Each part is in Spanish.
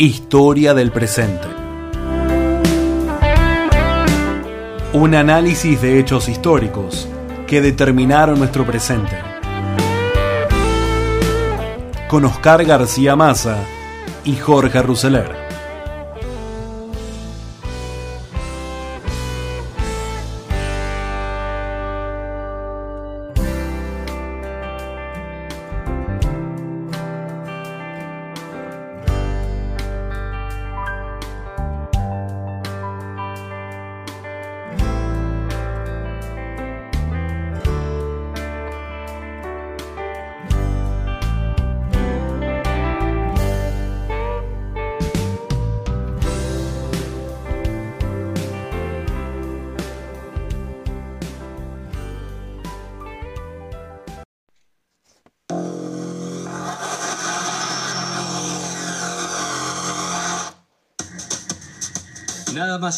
Historia del presente. Un análisis de hechos históricos que determinaron nuestro presente. Con Oscar García Maza y Jorge Rousseler.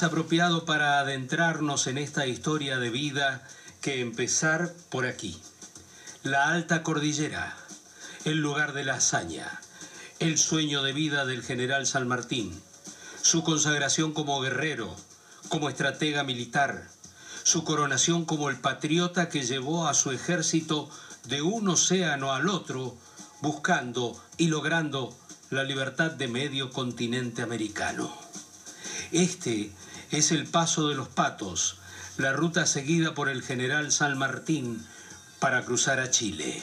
Más apropiado para adentrarnos en esta historia de vida que empezar por aquí. La alta cordillera, el lugar de la hazaña, el sueño de vida del general San Martín, su consagración como guerrero, como estratega militar, su coronación como el patriota que llevó a su ejército de un océano al otro, buscando y logrando la libertad de medio continente americano. Este es el paso de los patos, la ruta seguida por el general San Martín para cruzar a Chile.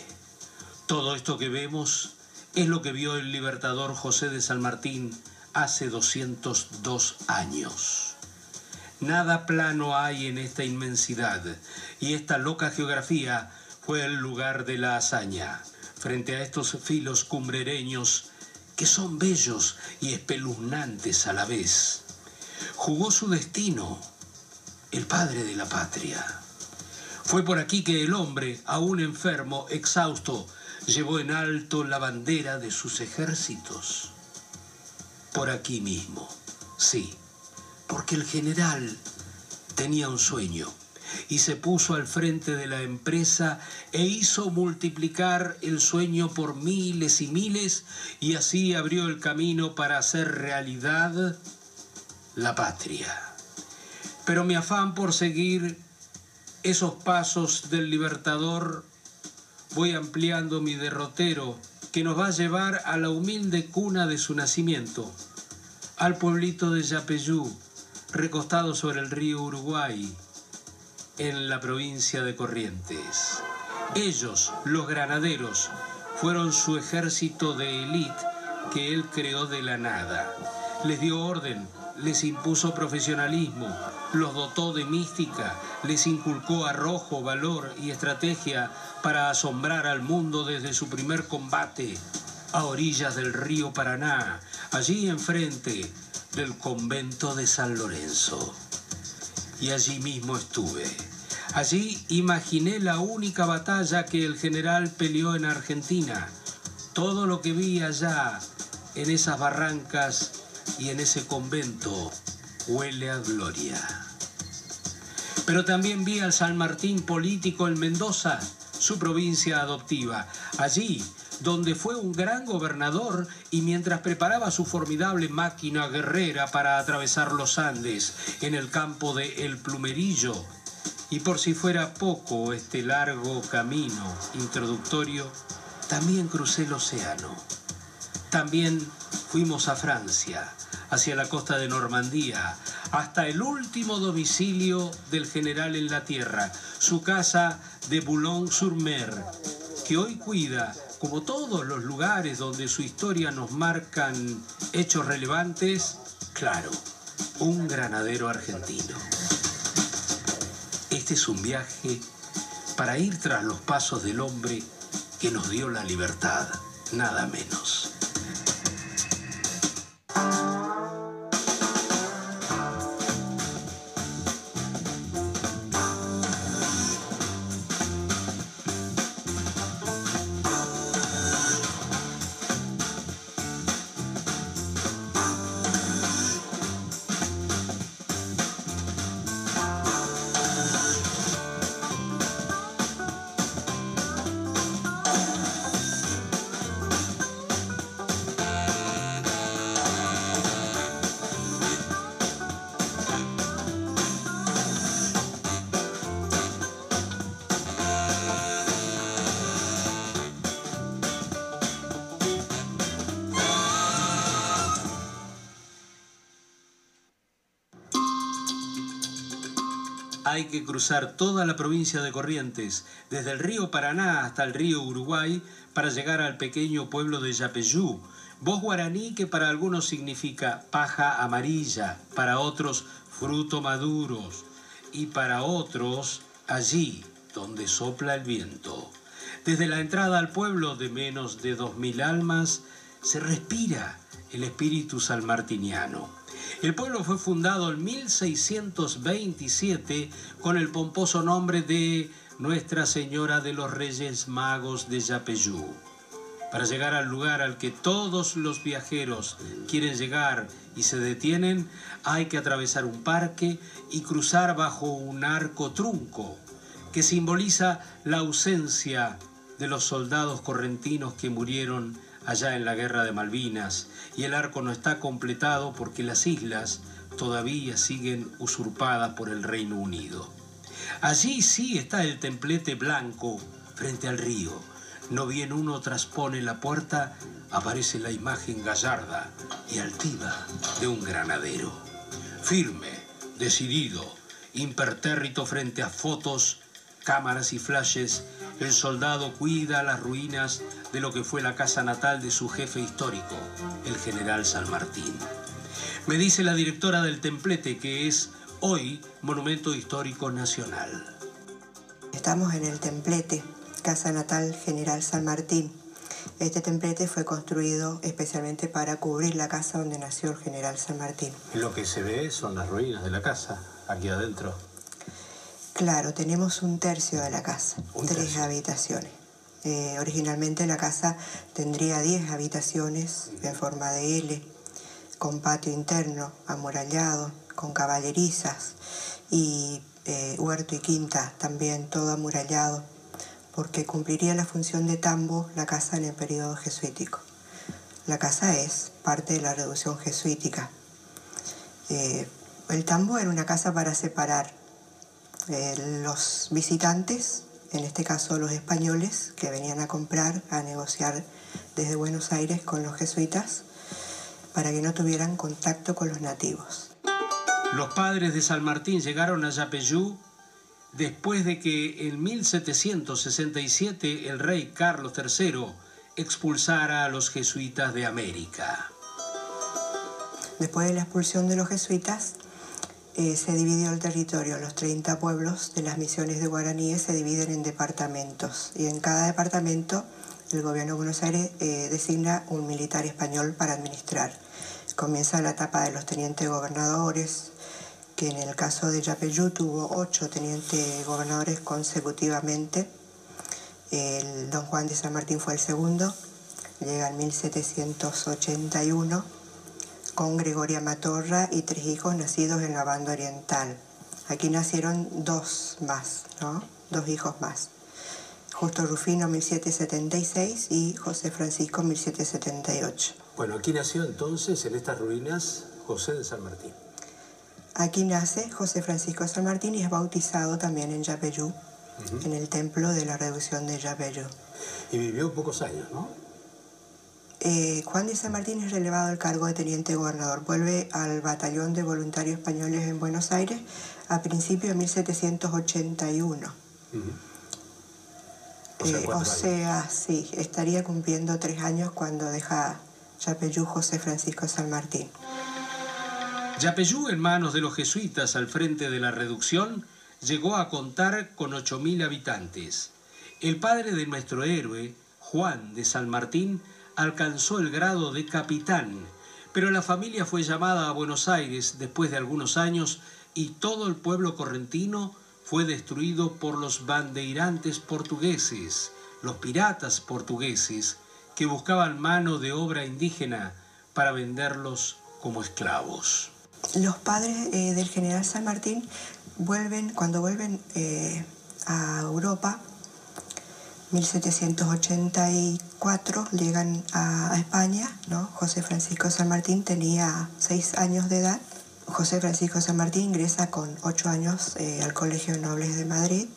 Todo esto que vemos es lo que vio el libertador José de San Martín hace 202 años. Nada plano hay en esta inmensidad y esta loca geografía fue el lugar de la hazaña. Frente a estos filos cumbrereños que son bellos y espeluznantes a la vez jugó su destino, el padre de la patria. Fue por aquí que el hombre, aún enfermo, exhausto, llevó en alto la bandera de sus ejércitos. Por aquí mismo, sí, porque el general tenía un sueño y se puso al frente de la empresa e hizo multiplicar el sueño por miles y miles y así abrió el camino para hacer realidad la patria. Pero mi afán por seguir esos pasos del libertador, voy ampliando mi derrotero que nos va a llevar a la humilde cuna de su nacimiento, al pueblito de Yapeyú, recostado sobre el río Uruguay, en la provincia de Corrientes. Ellos, los granaderos, fueron su ejército de élite que él creó de la nada. Les dio orden les impuso profesionalismo, los dotó de mística, les inculcó arrojo, valor y estrategia para asombrar al mundo desde su primer combate a orillas del río Paraná, allí enfrente del convento de San Lorenzo. Y allí mismo estuve. Allí imaginé la única batalla que el general peleó en Argentina. Todo lo que vi allá, en esas barrancas, y en ese convento huele a gloria. Pero también vi al San Martín político en Mendoza, su provincia adoptiva. Allí, donde fue un gran gobernador y mientras preparaba su formidable máquina guerrera para atravesar los Andes en el campo de El Plumerillo, y por si fuera poco este largo camino introductorio, también crucé el océano. También fuimos a Francia, hacia la costa de Normandía, hasta el último domicilio del general en la tierra, su casa de Boulogne-sur-Mer, que hoy cuida, como todos los lugares donde su historia nos marcan hechos relevantes, claro, un granadero argentino. Este es un viaje para ir tras los pasos del hombre que nos dio la libertad, nada menos. Ah. Hay que cruzar toda la provincia de Corrientes, desde el río Paraná hasta el río Uruguay, para llegar al pequeño pueblo de Yapeyú, voz guaraní que para algunos significa paja amarilla, para otros fruto maduros y para otros allí donde sopla el viento. Desde la entrada al pueblo de menos de dos mil almas se respira el espíritu salmartiniano. El pueblo fue fundado en 1627 con el pomposo nombre de Nuestra Señora de los Reyes Magos de Yapeyú. Para llegar al lugar al que todos los viajeros quieren llegar y se detienen, hay que atravesar un parque y cruzar bajo un arco trunco que simboliza la ausencia de los soldados correntinos que murieron allá en la guerra de Malvinas y el arco no está completado porque las islas todavía siguen usurpadas por el Reino Unido. Allí sí está el templete blanco frente al río. No bien uno traspone la puerta, aparece la imagen gallarda y altiva de un granadero. Firme, decidido, impertérrito frente a fotos, cámaras y flashes, el soldado cuida las ruinas de lo que fue la casa natal de su jefe histórico, el general San Martín. Me dice la directora del templete que es hoy Monumento Histórico Nacional. Estamos en el templete, casa natal General San Martín. Este templete fue construido especialmente para cubrir la casa donde nació el general San Martín. Lo que se ve son las ruinas de la casa, aquí adentro. Claro, tenemos un tercio de la casa, tres habitaciones. Eh, originalmente la casa tendría 10 habitaciones en forma de L, con patio interno, amurallado, con caballerizas y eh, huerto y quinta también todo amurallado, porque cumpliría la función de tambo la casa en el periodo jesuítico. La casa es parte de la reducción jesuítica. Eh, el tambo era una casa para separar eh, los visitantes, en este caso los españoles, que venían a comprar, a negociar desde Buenos Aires con los jesuitas, para que no tuvieran contacto con los nativos. Los padres de San Martín llegaron a Yapeyú después de que en 1767 el rey Carlos III expulsara a los jesuitas de América. Después de la expulsión de los jesuitas, eh, se dividió el territorio. Los 30 pueblos de las misiones de guaraníes se dividen en departamentos y en cada departamento el gobierno de Buenos Aires eh, designa un militar español para administrar. Comienza la etapa de los tenientes gobernadores, que en el caso de Yapeyú tuvo ocho tenientes gobernadores consecutivamente. El don Juan de San Martín fue el segundo, llega en 1781 con Gregoria Matorra y tres hijos nacidos en la banda oriental. Aquí nacieron dos más, ¿no? Dos hijos más. Justo Rufino 1776 y José Francisco 1778. Bueno, aquí nació entonces en estas ruinas José de San Martín. Aquí nace José Francisco de San Martín y es bautizado también en Yapeyú, en el templo de la reducción de Yapeyú. Y vivió pocos años, ¿no? Eh, Juan de San Martín es relevado al cargo de teniente gobernador. Vuelve al batallón de voluntarios españoles en Buenos Aires a principios de 1781. O, sea, eh, sí, estaría cumpliendo tres años cuando deja Yapeyú José Francisco San Martín. Yapeyú, en manos de los jesuitas al frente de la reducción, llegó a contar con 8.000 habitantes. El padre de nuestro héroe, Juan de San Martín, alcanzó el grado de capitán, pero la familia fue llamada a Buenos Aires después de algunos años y todo el pueblo correntino fue destruido por los bandeirantes portugueses, los piratas portugueses, que buscaban mano de obra indígena para venderlos como esclavos. Los padres eh, del general San Martín vuelven, cuando vuelven eh, a Europa, 1784 llegan a, España, ¿no? José Francisco San Martín tenía seis años de edad. José Francisco San Martín ingresa con ocho años eh, al Colegio de Nobles de Madrid.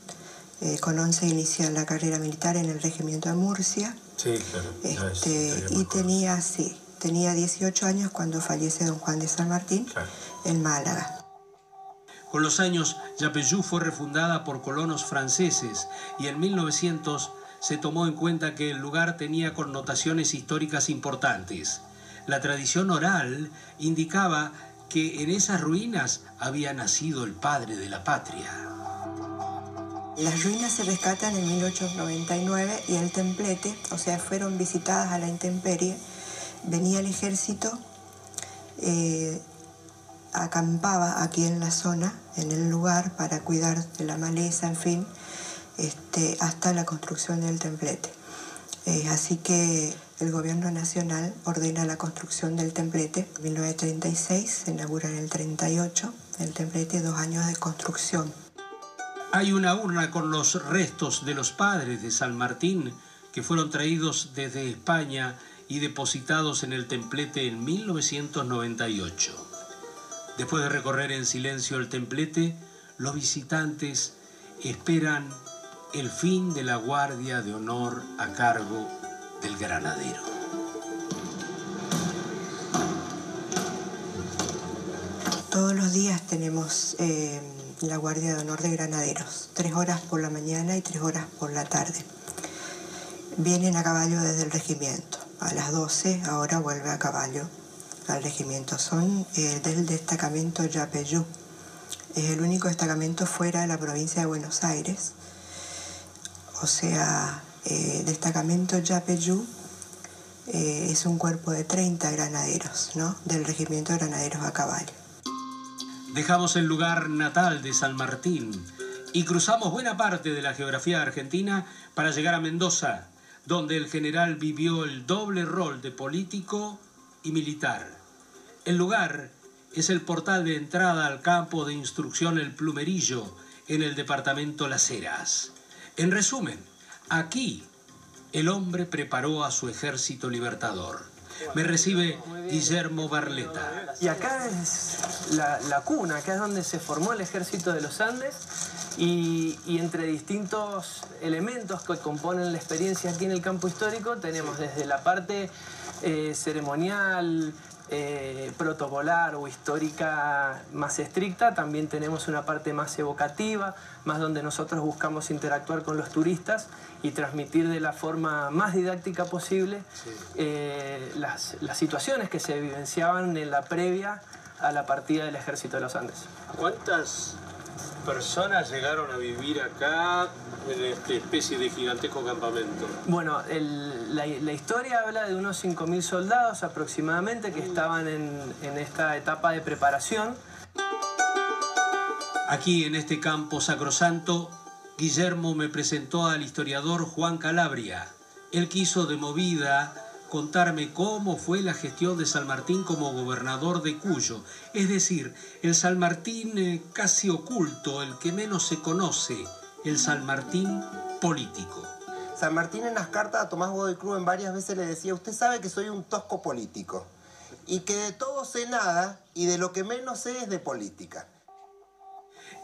Eh, con 11 inicia la carrera militar en el regimiento de Murcia. Sí, claro. Este, y tenía, sí, tenía 18 años cuando fallece don Juan de San Martín en Málaga. Con los años, Yapeyú fue refundada por colonos franceses y en 1900 se tomó en cuenta que el lugar tenía connotaciones históricas importantes. La tradición oral indicaba que en esas ruinas había nacido el padre de la patria. Las ruinas se rescatan en 1899 y el templete, o sea, fueron visitadas a la intemperie. Venía el ejército, eh, acampaba aquí en la zona, en el lugar, para cuidar de la maleza, en fin, este, hasta la construcción del templete. Eh, así que el gobierno nacional ordena la construcción del templete. En 1936 se inaugura en el 38 el templete, dos años de construcción. Hay una urna con los restos de los padres de San Martín que fueron traídos desde España y depositados en el templete en 1998. Después de recorrer en silencio el templete, los visitantes esperan el fin de la guardia de honor a cargo del granadero. Todos los días tenemos eh, la guardia de honor de granaderos, tres horas por la mañana y tres horas por la tarde. Vienen a caballo desde el regimiento. A las 12 ahora vuelve a caballo al regimiento. Son eh, del destacamento Yapeyú. Es el único destacamento fuera de la provincia de Buenos Aires o sea, eh, destacamento Yapeyú eh, es un cuerpo de 30 granaderos, ¿no? Del regimiento de granaderos a caballo. Dejamos el lugar natal de San Martín y cruzamos buena parte de la geografía argentina para llegar a Mendoza, donde el general vivió el doble rol de político y militar. El lugar es el portal de entrada al campo de instrucción El Plumerillo, en el departamento Las Heras. En resumen, aquí el hombre preparó a su ejército libertador. Me recibe Guillermo Barleta. Y acá es la, cuna, acá es donde se formó el ejército de los Andes y, entre distintos elementos que componen la experiencia aquí en el campo histórico tenemos desde la parte eh, ceremonial, eh, protocolar o histórica más estricta, también tenemos una parte más evocativa, más donde nosotros buscamos interactuar con los turistas y transmitir de la forma más didáctica posible eh, las, las situaciones que se vivenciaban en la previa a la partida del ejército de los Andes. ¿Cuántas personas llegaron a vivir acá en esta especie de gigantesco campamento? Bueno, la, historia habla de unos 5.000 soldados aproximadamente que estaban en, en esta etapa de preparación. Aquí en este campo sacrosanto, Guillermo me presentó al historiador Juan Calabria. Él quiso de movida contarme cómo fue la gestión de San Martín como gobernador de Cuyo, es decir, el San Martín eh, casi oculto, el que menos se conoce, el San Martín político. San Martín en las cartas a Tomás Godoy Cruz en varias veces le decía, usted sabe que soy un tosco político y que de todo sé nada y de lo que menos sé es de política.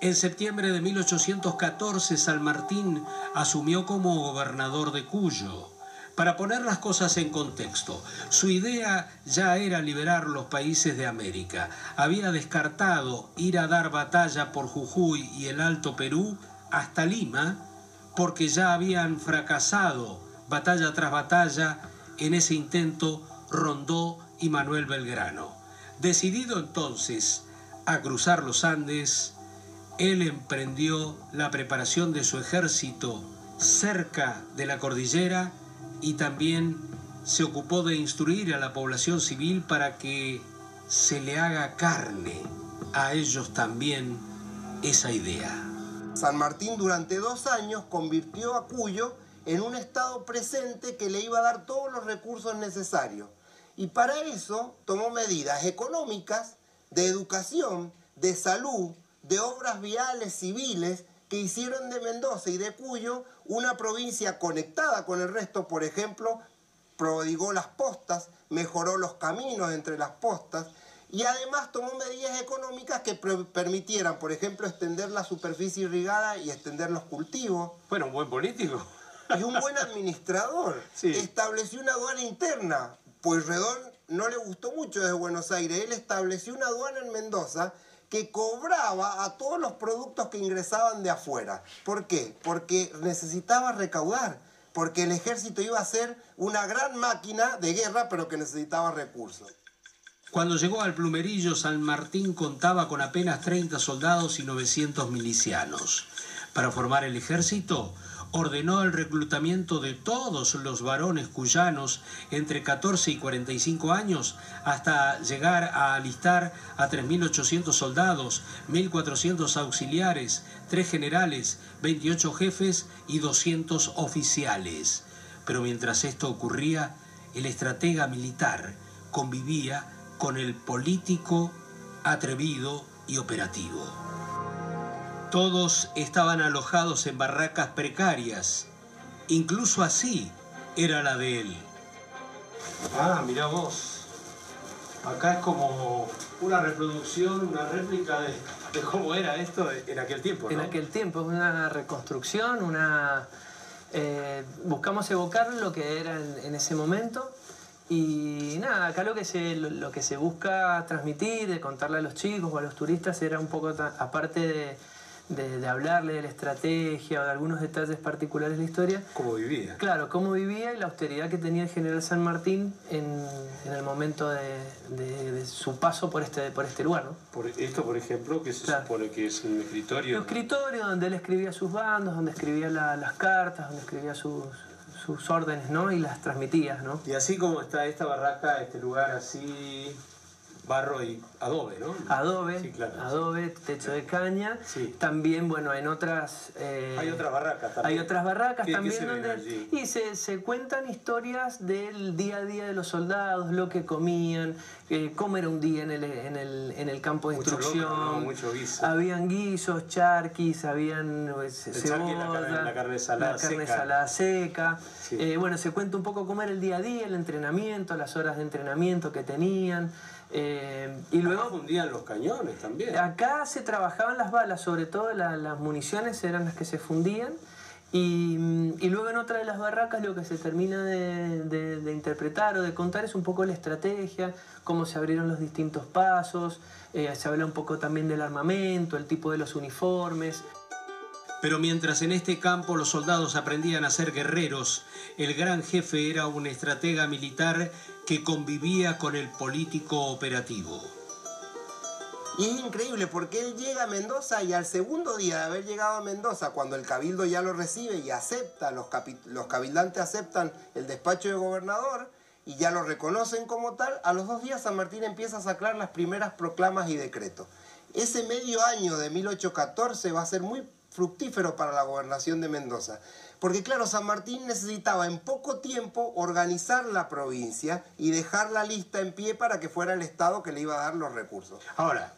En septiembre de 1814 San Martín asumió como gobernador de Cuyo. Para poner las cosas en contexto, su idea ya era liberar los países de América. Había descartado ir a dar batalla por Jujuy y el Alto Perú hasta Lima porque ya habían fracasado batalla tras batalla en ese intento Rondó y Manuel Belgrano. Decidido entonces a cruzar los Andes, él emprendió la preparación de su ejército cerca de la cordillera y también se ocupó de instruir a la población civil para que se le haga carne a ellos también esa idea. San Martín durante dos años convirtió a Cuyo en un estado presente que le iba a dar todos los recursos necesarios. Y para eso tomó medidas económicas, de educación, de salud, de obras viales civiles que hicieron de Mendoza y de Cuyo una provincia conectada con el resto, por ejemplo, prodigó las postas, mejoró los caminos entre las postas y además tomó medidas económicas que permitieran, por ejemplo, extender la superficie irrigada y extender los cultivos. Bueno, un buen político. Y un buen administrador. Estableció una aduana interna. Pues Redón no le gustó mucho desde Buenos Aires. Él estableció una aduana en Mendoza que cobraba a todos los productos que ingresaban de afuera. ¿Por qué? Porque necesitaba recaudar, porque el ejército iba a ser una gran máquina de guerra, pero que necesitaba recursos. Cuando llegó al plumerillo, San Martín contaba con apenas 30 soldados y 900 milicianos. Para formar el ejército, ordenó el reclutamiento de todos los varones cuyanos entre 14 y 45 años hasta llegar a alistar a 3.800 soldados, 1.400 auxiliares, 3 generales, 28 jefes y 200 oficiales. Pero mientras esto ocurría, el estratega militar convivía con el político atrevido y operativo. Todos estaban alojados en barracas precarias. Incluso así era la de él. Ah, mira vos. Acá es como una reproducción, una réplica de, cómo era esto en aquel tiempo. En aquel tiempo, es una reconstrucción, una... Eh, buscamos evocar lo que era en, ese momento y nada, acá lo que, se, lo, que se busca transmitir, de contarle a los chicos o a los turistas era un poco, aparte de de, hablarle de la estrategia o de algunos detalles particulares de la historia. ¿Cómo vivía? Claro, cómo vivía y la austeridad que tenía el general San Martín en, el momento de, su paso por este, por este lugar. ¿no? Por esto, por ejemplo, que se supone que es un escritorio. Un escritorio donde él escribía sus bandos, donde escribía las cartas, donde escribía sus, sus órdenes ¿no? y las transmitía. ¿no? Y así como está esta barraca, este lugar así barro y adobe, ¿no? Adobe, adobe, techo de caña. También, bueno, en otras... Eh, hay otras barracas también. Hay otras barracas también donde... Y se, se, cuentan historias del día a día de los soldados, lo que comían, eh, cómo era un día en el, en el, en el campo de instrucción. mucho guiso. Habían guisos, charquis, habían pues, cebolla, la, carne salada la carne seca. Salada seca. Eh, bueno, se cuenta un poco cómo era el día a día, el entrenamiento, las horas de entrenamiento que tenían. Eh, y luego fundían los cañones también. Acá se trabajaban las balas, sobre todo las municiones eran las que se fundían. Y, luego en otra de las barracas lo que se termina de, interpretar o de contar es un poco la estrategia, cómo se abrieron los distintos pasos, eh, se habla un poco también del armamento, el tipo de los uniformes. Pero mientras en este campo los soldados aprendían a ser guerreros, el gran jefe era un estratega militar que convivía con el político operativo. Y es increíble porque él llega a Mendoza y al segundo día de haber llegado a Mendoza, cuando el cabildo ya lo recibe y acepta, los, cabildantes aceptan el despacho de gobernador y ya lo reconocen como tal, a los dos días San Martín empieza a sacar las primeras proclamas y decretos. Ese medio año de 1814 va a ser muy fructífero para la gobernación de Mendoza. Porque claro, San Martín necesitaba en poco tiempo organizar la provincia y dejar la lista en pie para que fuera el Estado que le iba a dar los recursos. Ahora,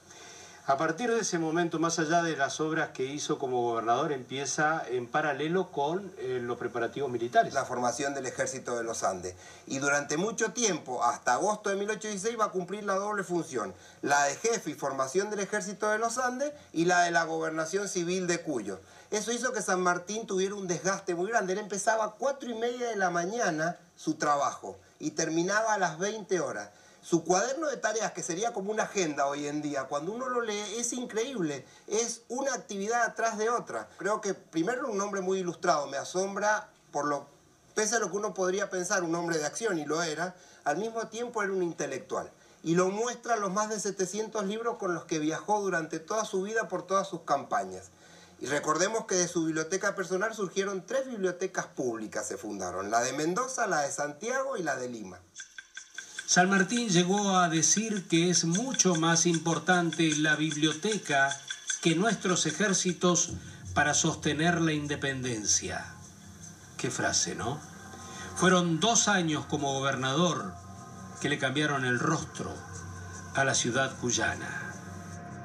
a partir de ese momento, más allá de las obras que hizo como gobernador, empieza en paralelo con eh, los preparativos militares. La formación del ejército de los Andes. Y durante mucho tiempo, hasta agosto de 1816, va a cumplir la doble función. La de jefe y formación del ejército de los Andes y la de la gobernación civil de Cuyo. Eso hizo que San Martín tuviera un desgaste muy grande. Él empezaba a cuatro y media de la mañana su trabajo y terminaba a las 20 horas. Su cuaderno de tareas, que sería como una agenda hoy en día, cuando uno lo lee, es increíble. Es una actividad atrás de otra. Creo que primero un hombre muy ilustrado. Me asombra por lo, pese a lo que uno podría pensar, un hombre de acción, y lo era, al mismo tiempo era un intelectual. Y lo muestra los más de 700 libros con los que viajó durante toda su vida por todas sus campañas. Y recordemos que de su biblioteca personal surgieron tres bibliotecas públicas, se fundaron, la de Mendoza, la de Santiago y la de Lima. San Martín llegó a decir que es mucho más importante la biblioteca que nuestros ejércitos para sostener la independencia. Qué frase, ¿no? Fueron dos años como gobernador que le cambiaron el rostro a la ciudad cuyana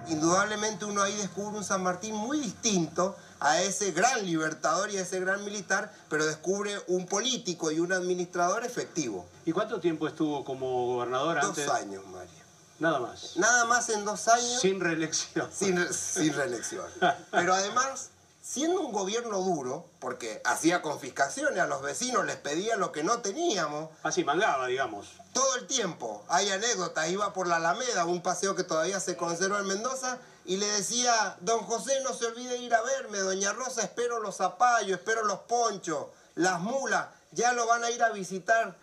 indudablemente uno ahí descubre un San Martín muy distinto a ese gran libertador y a ese gran militar, pero descubre un político y un administrador efectivo. ¿Y cuánto tiempo estuvo como gobernador dos antes? Dos años, Mario. Nada más. Nada más en dos años. Sin reelección. Sin, sin reelección. Pero además siendo un gobierno duro, porque hacía confiscaciones a los vecinos, les pedía lo que no teníamos. Así mangaba, digamos. Todo el tiempo. Hay anécdotas. Iba por la Alameda, un paseo que todavía se conserva en Mendoza, y le decía, don José, no se olvide ir a verme, doña Rosa, espero los zapallos, espero los ponchos, las mulas, ya lo van a ir a visitar.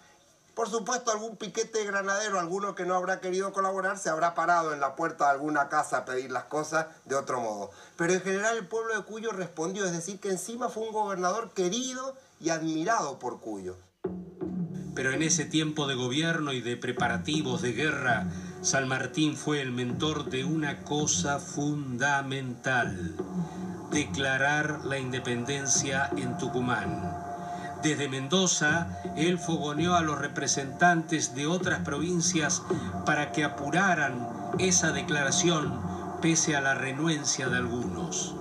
Por supuesto, algún piquete de granadero, alguno que no habrá querido colaborar, se habrá parado en la puerta de alguna casa a pedir las cosas de otro modo. Pero en general el pueblo de Cuyo respondió, es decir, que encima fue un gobernador querido y admirado por Cuyo. Pero en ese tiempo de gobierno y de preparativos de guerra, San Martín fue el mentor de una cosa fundamental, declarar la independencia en Tucumán. Desde Mendoza, él fogoneó a los representantes de otras provincias para que apuraran esa declaración pese a la renuencia de algunos.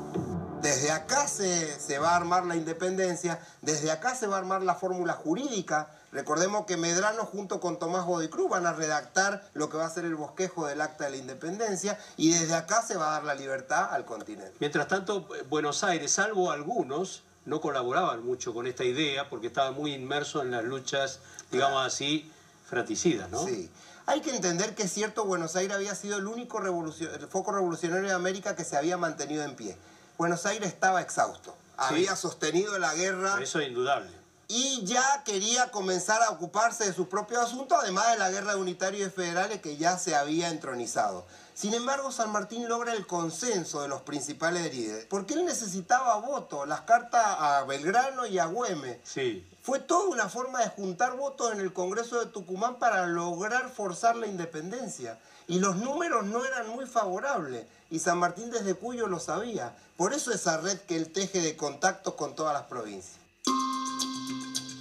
Desde acá se, se, va a armar la independencia, desde acá se va a armar la fórmula jurídica. Recordemos que Medrano junto con Tomás Bodicruz van a redactar lo que va a ser el bosquejo del acta de la independencia y desde acá se va a dar la libertad al continente. Mientras tanto, Buenos Aires, salvo algunos, no colaboraban mucho con esta idea porque estaban muy inmersos en las luchas, digamos así, fraticidas, ¿no? Sí. Hay que entender que es cierto, Buenos Aires había sido el único revolucion el foco revolucionario de América que se había mantenido en pie. Buenos Aires estaba exhausto, sí. había sostenido la guerra. Eso es indudable. Y ya quería comenzar a ocuparse de sus propios asuntos, además de la guerra de unitarios y federales que ya se había entronizado. Sin embargo, San Martín logra el consenso de los principales líderes, porque él necesitaba votos, las cartas a Belgrano y a Güemes. Sí. Fue toda una forma de juntar votos en el Congreso de Tucumán para lograr forzar la independencia. Y los números no eran muy favorables. Y San Martín desde Cuyo lo sabía. Por eso esa red que él teje de contactos con todas las provincias.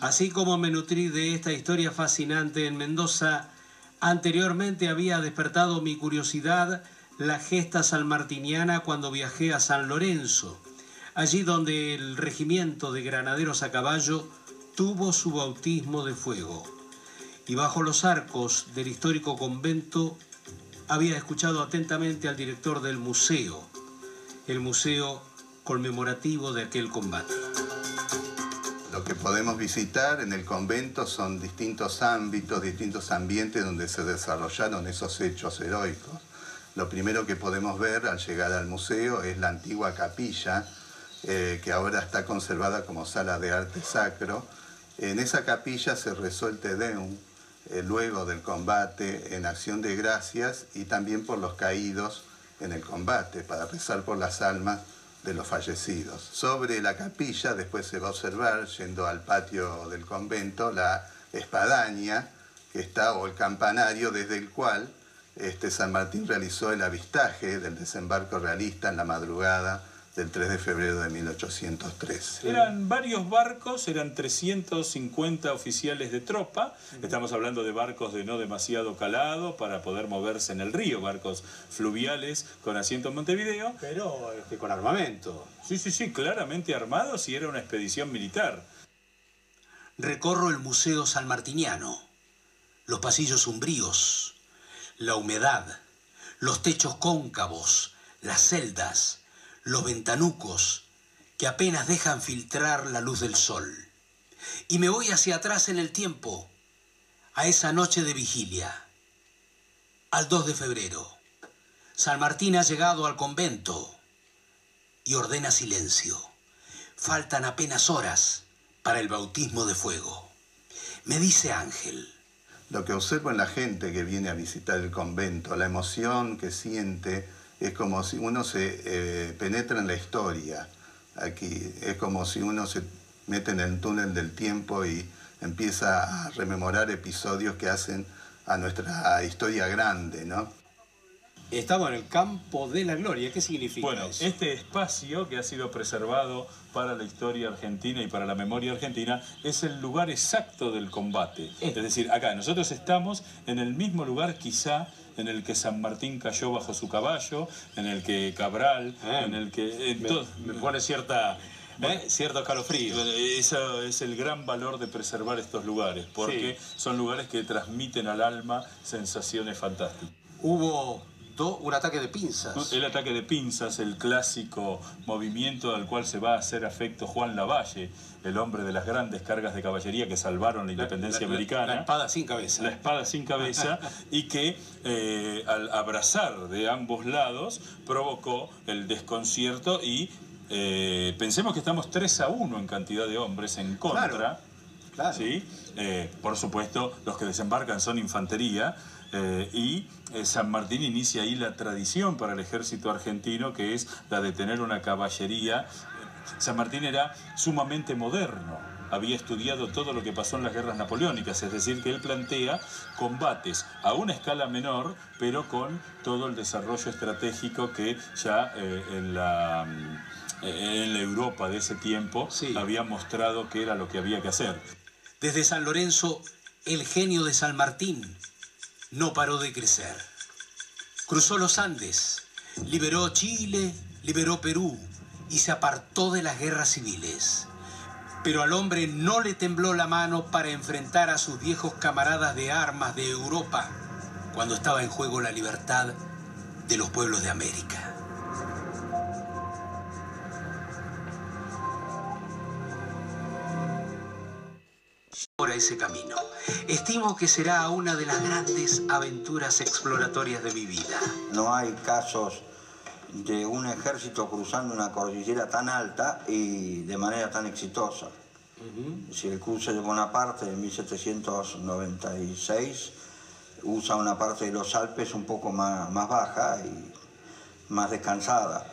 Así como me nutrí de esta historia fascinante en Mendoza, anteriormente había despertado mi curiosidad la gesta salmartiniana cuando viajé a San Lorenzo, allí donde el regimiento de granaderos a caballo tuvo su bautismo de fuego. Y bajo los arcos del histórico convento había escuchado atentamente al director del museo, el museo conmemorativo de aquel combate. Lo que podemos visitar en el convento son distintos ámbitos, distintos ambientes donde se desarrollaron esos hechos heroicos. Lo primero que podemos ver al llegar al museo es la antigua capilla, eh, que ahora está conservada como sala de arte sacro. En esa capilla se rezó el Te eh, luego del combate en acción de gracias y también por los caídos en el combate, para rezar por las almas de los fallecidos. Sobre la capilla después se va a observar, yendo al patio del convento, la espadaña que está, o el campanario desde el cual este, San Martín realizó el avistaje del desembarco realista en la madrugada del 3 de febrero de 1813. Eran varios barcos, eran 350 oficiales de tropa, estamos hablando de barcos de no demasiado calado para poder moverse en el río, barcos fluviales con asiento en Montevideo. Pero este, con armamento. Sí, sí, sí, claramente armados y era una expedición militar. Recorro el Museo Sanmartiniano, los pasillos umbríos, la humedad, los techos cóncavos, las celdas, los ventanucos que apenas dejan filtrar la luz del sol. Y me voy hacia atrás en el tiempo, a esa noche de vigilia, al 2 de febrero. San Martín ha llegado al convento y ordena silencio. Faltan apenas horas para el bautismo de fuego. Me dice Ángel. Lo que observo en la gente que viene a visitar el convento, la emoción que siente, es como si uno se eh, penetra en la historia. Aquí es como si uno se mete en el túnel del tiempo y empieza a rememorar episodios que hacen a nuestra historia grande, ¿no? Estamos en el campo de la gloria. ¿Qué significa bueno, eso? este espacio que ha sido preservado para la historia argentina y para la memoria argentina es el lugar exacto del combate. Es decir, acá nosotros estamos en el mismo lugar quizá en el que San Martín cayó bajo su caballo, en el que Cabral, Eh, en el que... en me, me pone cierta, ¿eh? cierto escalofrío. Eso es el gran valor de preservar estos lugares, porque son lugares que transmiten al alma sensaciones fantásticas. Hubo un ataque de pinzas. El ataque de pinzas, el clásico movimiento al cual se va a hacer afecto Juan Lavalle, el hombre de las grandes cargas de caballería que salvaron la independencia americana. La espada sin cabeza. La espada sin cabeza y que eh, al abrazar de ambos lados provocó el desconcierto y eh, pensemos que estamos 3 a 1 en cantidad de hombres en contra. Claro. ¿sí? Eh, por supuesto, los que desembarcan son infantería. Eh, y San Martín inicia ahí la tradición para el ejército argentino, que es la de tener una caballería. San Martín era sumamente moderno, había estudiado todo lo que pasó en las guerras napoleónicas, es decir, que él plantea combates a una escala menor, pero con todo el desarrollo estratégico que ya en la en la Europa de ese tiempo había mostrado que era lo que había que hacer. Desde San Lorenzo, el genio de San Martín no paró de crecer. Cruzó los Andes, liberó Chile, liberó Perú y se apartó de las guerras civiles. Pero al hombre no le tembló la mano para enfrentar a sus viejos camaradas de armas de Europa cuando estaba en juego la libertad de los pueblos de América. Ahora ese camino. Estimo que será una de las grandes aventuras exploratorias de mi vida. No hay casos de un ejército cruzando una cordillera tan alta y de manera tan exitosa. Si el cruce de Bonaparte en 1796 usa una parte de los Alpes un poco más, más baja y más descansada.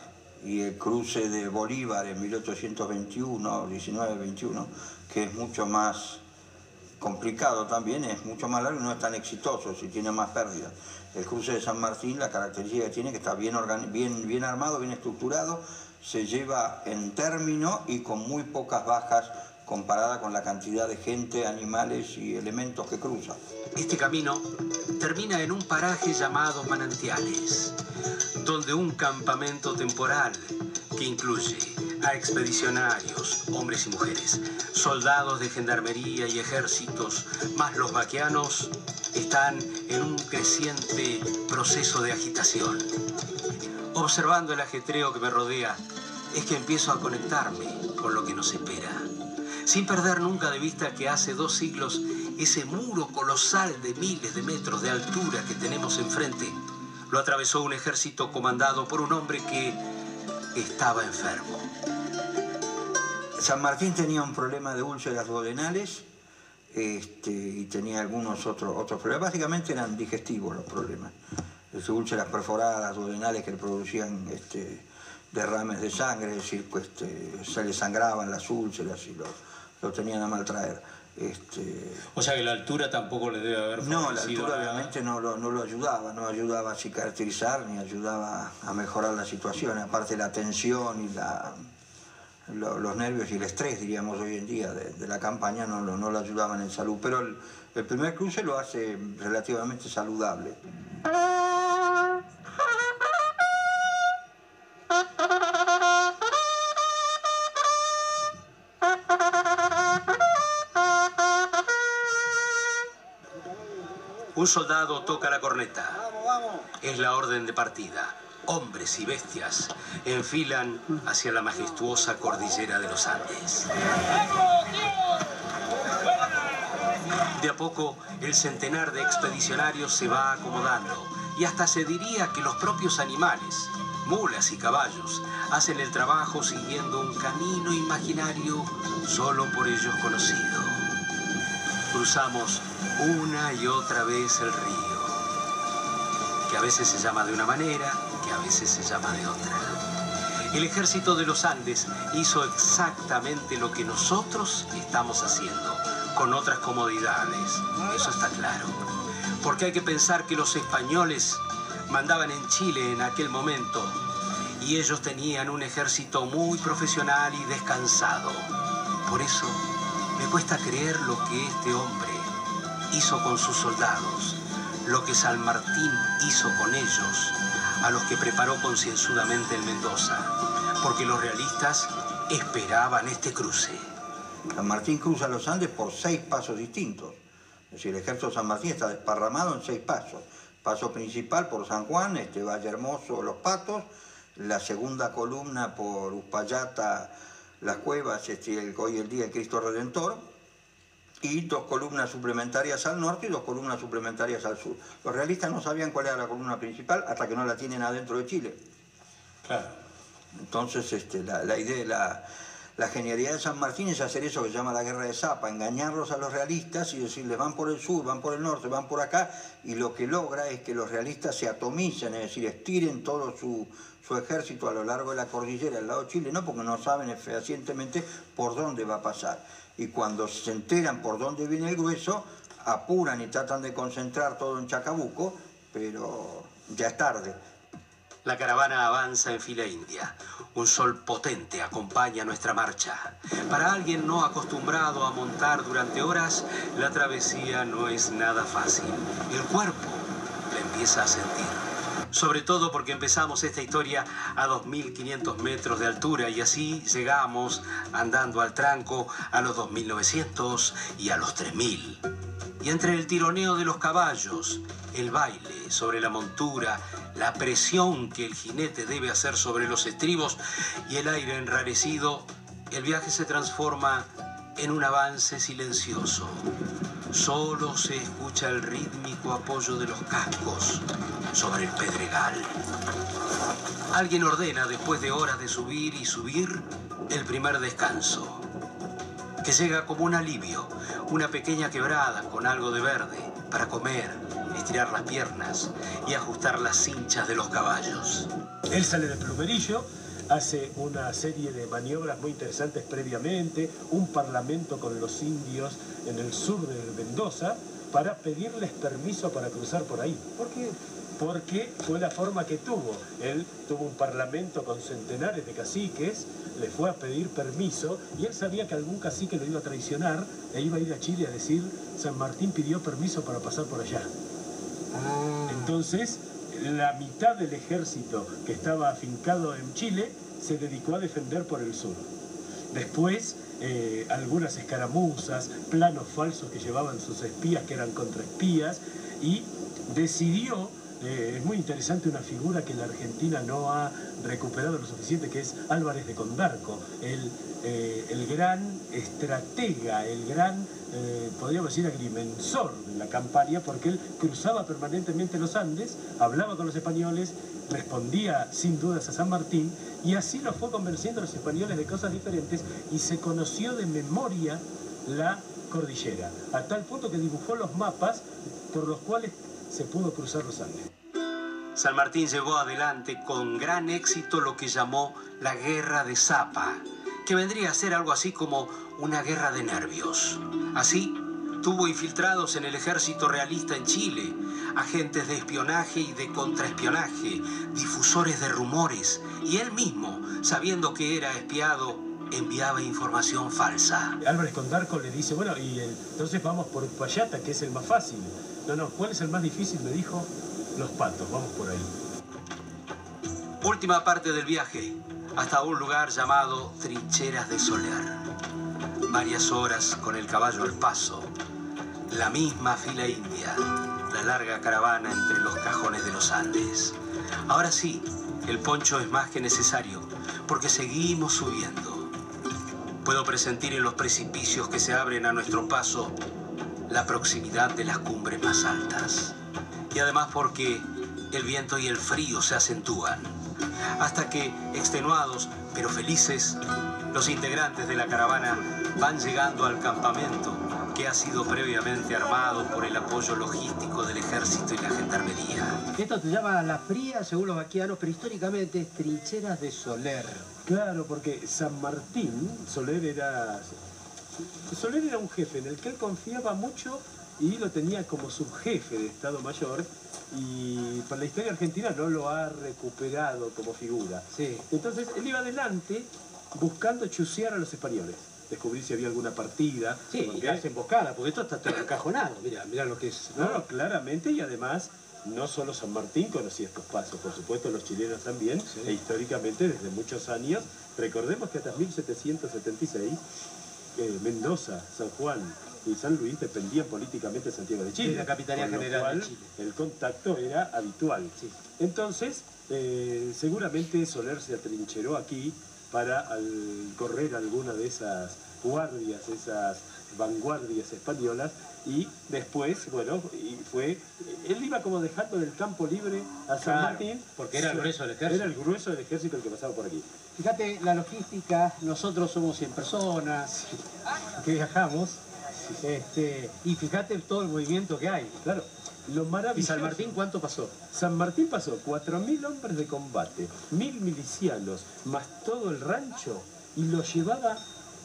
Y el cruce de Bolívar en 1821, 19-21, que es mucho más complicado también, es mucho más largo y no es tan exitoso si tiene más pérdidas. El cruce de San Martín, la característica que tiene que está bien, bien, bien armado, bien estructurado, se lleva en término y con muy pocas bajas comparada con la cantidad de gente, animales y elementos que cruza. Este camino termina en un paraje llamado Manantiales, donde un campamento temporal que incluye a expedicionarios, hombres y mujeres, soldados de gendarmería y ejércitos, más los vaqueanos, están en un creciente proceso de agitación. Observando el ajetreo que me rodea, es que empiezo a conectarme con lo que nos espera, sin perder nunca de vista que hace dos siglos ese muro colosal de miles de metros de altura que tenemos enfrente lo atravesó un ejército comandado por un hombre que estaba enfermo. San Martín tenía un problema de úlceras duodenales este, y tenía algunos otros, otros problemas. Básicamente eran digestivos los problemas. Las úlceras perforadas, duodenales que le producían este, derrames de sangre, es decir, este, se le sangraban las úlceras y lo, lo tenían a maltraer. Este... O sea que la altura tampoco le debe haber No, la altura obviamente no lo, no lo ayudaba, no ayudaba a cicatrizar ni ayudaba a mejorar la situación, aparte la tensión y la, los nervios y el estrés, diríamos hoy en día, de, la campaña no, no, lo ayudaban en salud. Pero el, el primer cruce lo hace relativamente saludable. Un soldado toca la corneta. Es la orden de partida hombres y bestias enfilan hacia la majestuosa cordillera de los Andes. De a poco, el centenar de expedicionarios se va acomodando y hasta se diría que los propios animales, mulas y caballos, hacen el trabajo siguiendo un camino imaginario solo por ellos conocido. Cruzamos una y otra vez el río, que a veces se llama de una manera que a veces se llama de otra. El ejército de los Andes hizo exactamente lo que nosotros estamos haciendo, con otras comodidades, eso está claro. Porque hay que pensar que los españoles mandaban en Chile en aquel momento y ellos tenían un ejército muy profesional y descansado. Por eso me cuesta creer lo que este hombre hizo con sus soldados, lo que San Martín hizo con ellos a los que preparó concienzudamente el Mendoza, porque los realistas esperaban este cruce. San Martín cruza los Andes por seis pasos distintos. Es decir, el ejército de San Martín está desparramado en seis pasos. paso principal por San Juan, este Valle Hermoso, Los Patos, la segunda columna por Uspallata, Las Cuevas, este, el, hoy el día el Cristo Redentor, y dos columnas suplementarias al norte y dos columnas suplementarias al sur. Los realistas no sabían cuál era la columna principal hasta que no la tienen adentro de Chile. Claro. Entonces, este, la, la idea, la, la genialidad de San Martín es hacer eso que se llama la guerra de Zapa, engañarlos a los realistas y decirles van por el sur, van por el norte, van por acá, y lo que logra es que los realistas se atomicen, es decir, estiren todo su, su ejército a lo largo de la cordillera al lado de Chile, no porque no saben fehacientemente por dónde va a pasar. Y cuando se enteran por dónde viene el grueso, apuran y tratan de concentrar todo en Chacabuco, pero ya es tarde. La caravana avanza en fila india. Un sol potente acompaña nuestra marcha. Para alguien no acostumbrado a montar durante horas, la travesía no es nada fácil. El cuerpo la empieza a sentir. Sobre todo porque empezamos esta historia a 2.500 metros de altura y así llegamos andando al tranco a los 2.900 y a los 3.000. Y entre el tironeo de los caballos, el baile sobre la montura, la presión que el jinete debe hacer sobre los estribos y el aire enrarecido, el viaje se transforma en un avance silencioso. Solo se escucha el rítmico apoyo de los cascos sobre el pedregal. Alguien ordena, después de horas de subir y subir, el primer descanso, que llega como un alivio, una pequeña quebrada con algo de verde para comer, estirar las piernas y ajustar las cinchas de los caballos. Él sale de plumerillo, hace una serie de maniobras muy interesantes previamente, un parlamento con los indios en el sur de Mendoza para pedirles permiso para cruzar por ahí. ¿Por qué? Porque fue la forma que tuvo. Él tuvo un parlamento con centenares de caciques, le fue a pedir permiso y él sabía que algún cacique lo iba a traicionar e iba a ir a Chile a decir, San Martín pidió permiso para pasar por allá. Entonces, la mitad del ejército que estaba afincado en Chile se dedicó a defender por el sur. Después, eh, algunas escaramuzas, planos falsos que llevaban sus espías, que eran contraespías, y decidió, eh, es muy interesante una figura que la Argentina no ha recuperado lo suficiente, que es Álvarez de Condarco, el, eh, el gran estratega, el gran, eh, podríamos decir, agrimensor de la campaña, porque él cruzaba permanentemente los Andes, hablaba con los españoles, respondía sin dudas a San Martín, y así lo fue convenciendo a los españoles de cosas diferentes, y se conoció de memoria la cordillera, a tal punto que dibujó los mapas por los cuales se pudo cruzar los Andes. San Martín llevó adelante con gran éxito lo que llamó la Guerra de Zapa, que vendría a ser algo así como una guerra de nervios. Así, tuvo infiltrados en el ejército realista en Chile, agentes de espionaje y de contraespionaje, difusores de rumores, y él mismo, sabiendo que era espiado, enviaba información falsa. Álvarez Condarco le dice, bueno, y el- entonces vamos por Payata, que es el más fácil. No, no, ¿cuál es el más difícil? Me dijo, los patos, vamos por ahí. Última parte del viaje, hasta un lugar llamado Trincheras de Soler. Varias horas con el caballo al paso, la misma fila india, la larga caravana entre los cajones de los Andes. Ahora sí, el poncho es más que necesario, porque seguimos subiendo. Puedo presentir en los precipicios que se abren a nuestro paso la proximidad de las cumbres más altas. Y además porque el viento y el frío se acentúan. Hasta que, extenuados pero felices, los integrantes de la caravana van llegando al campamento que ha sido previamente armado por el apoyo logístico del ejército y la gendarmería. Esto se llama La Fría, según los vaquianos, pero históricamente es Trincheras de Soler. Claro, porque San Martín, Soler era. Soler era un jefe en el que él confiaba mucho y lo tenía como subjefe de Estado Mayor y para la historia argentina no lo ha recuperado como figura. Sí. Entonces él iba adelante buscando chusear a los españoles, descubrir si había alguna partida. Sí, porque- y darse emboscada, porque esto está todo encajonado. Mira, mira lo que es. no, no, claramente y además no solo San Martín conocía estos pasos, por supuesto los chilenos también, e históricamente desde muchos años. Recordemos que hasta 1776 eh, Mendoza, San Juan y San Luis dependían políticamente de Santiago de Chile. De la lo General de Chile. El contacto era habitual. Entonces, eh, seguramente Soler se atrincheró aquí para al- correr alguna de esas guardias, esas vanguardias españolas, y después, bueno, y fue, él iba como dejando el campo libre a San Claro, Martín. porque era el grueso del ejército. Era el grueso del ejército el que pasaba por aquí. Fíjate, la logística, nosotros somos 100 personas que viajamos, este, y fíjate todo el movimiento que hay. Claro, lo ¿Y maravilloso. San Martín cuánto pasó? San Martín pasó 4.000 hombres de combate, 1.000 milicianos, más todo el rancho, y lo llevaba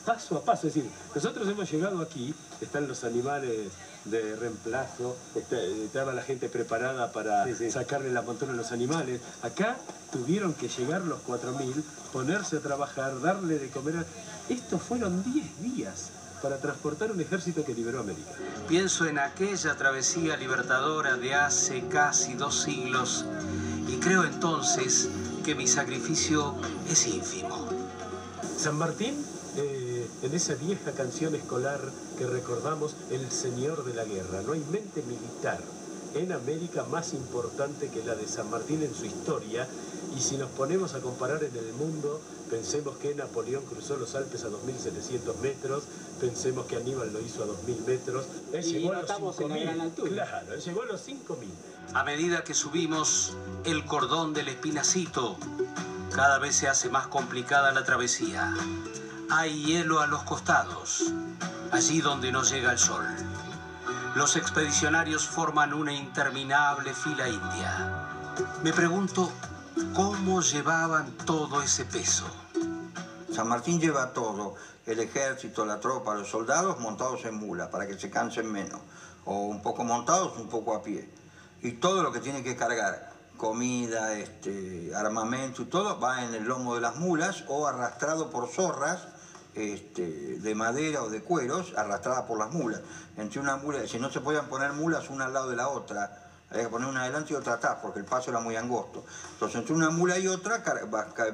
paso a paso. Es decir, nosotros hemos llegado aquí, están los animales de reemplazo, está- estaba la gente preparada para Sí, sí. sacarle la montona a los animales. Acá tuvieron que llegar los 4.000, ponerse a trabajar, darle de comer. Estos fueron 10 días para transportar un ejército que liberó América. Pienso en aquella travesía libertadora de hace casi dos siglos y creo entonces que mi sacrificio es ínfimo. San Martín, eh, en esa vieja canción escolar que recordamos, el señor de la guerra. No hay mente militar en América más importante que la de San Martín en su historia. Y si nos ponemos a comparar en el mundo, pensemos que Napoleón cruzó los Alpes a 2.700 metros, pensemos que Aníbal lo hizo a 2.000 metros. Él Y llegó a no los estamos en la 5.000. gran altura. Claro, él llegó a los 5.000. A medida que subimos el cordón del espinacito, cada vez se hace más complicada la travesía. Hay hielo a los costados, allí donde no llega el sol. Los expedicionarios forman una interminable fila india. Me pregunto cómo llevaban todo ese peso. San Martín lleva todo, el ejército, la tropa, los soldados montados en mula para que se cansen menos, o un poco montados, un poco a pie. Y todo lo que tiene que cargar, comida, este, armamento y todo, va en el lomo de las mulas o arrastrado por zorras este, de madera o de cueros, arrastrada por las mulas. Entre una mula, si no se podían poner mulas una al lado de la otra, había que poner una adelante y otra atrás, porque el paso era muy angosto. Entonces, entre una mula y otra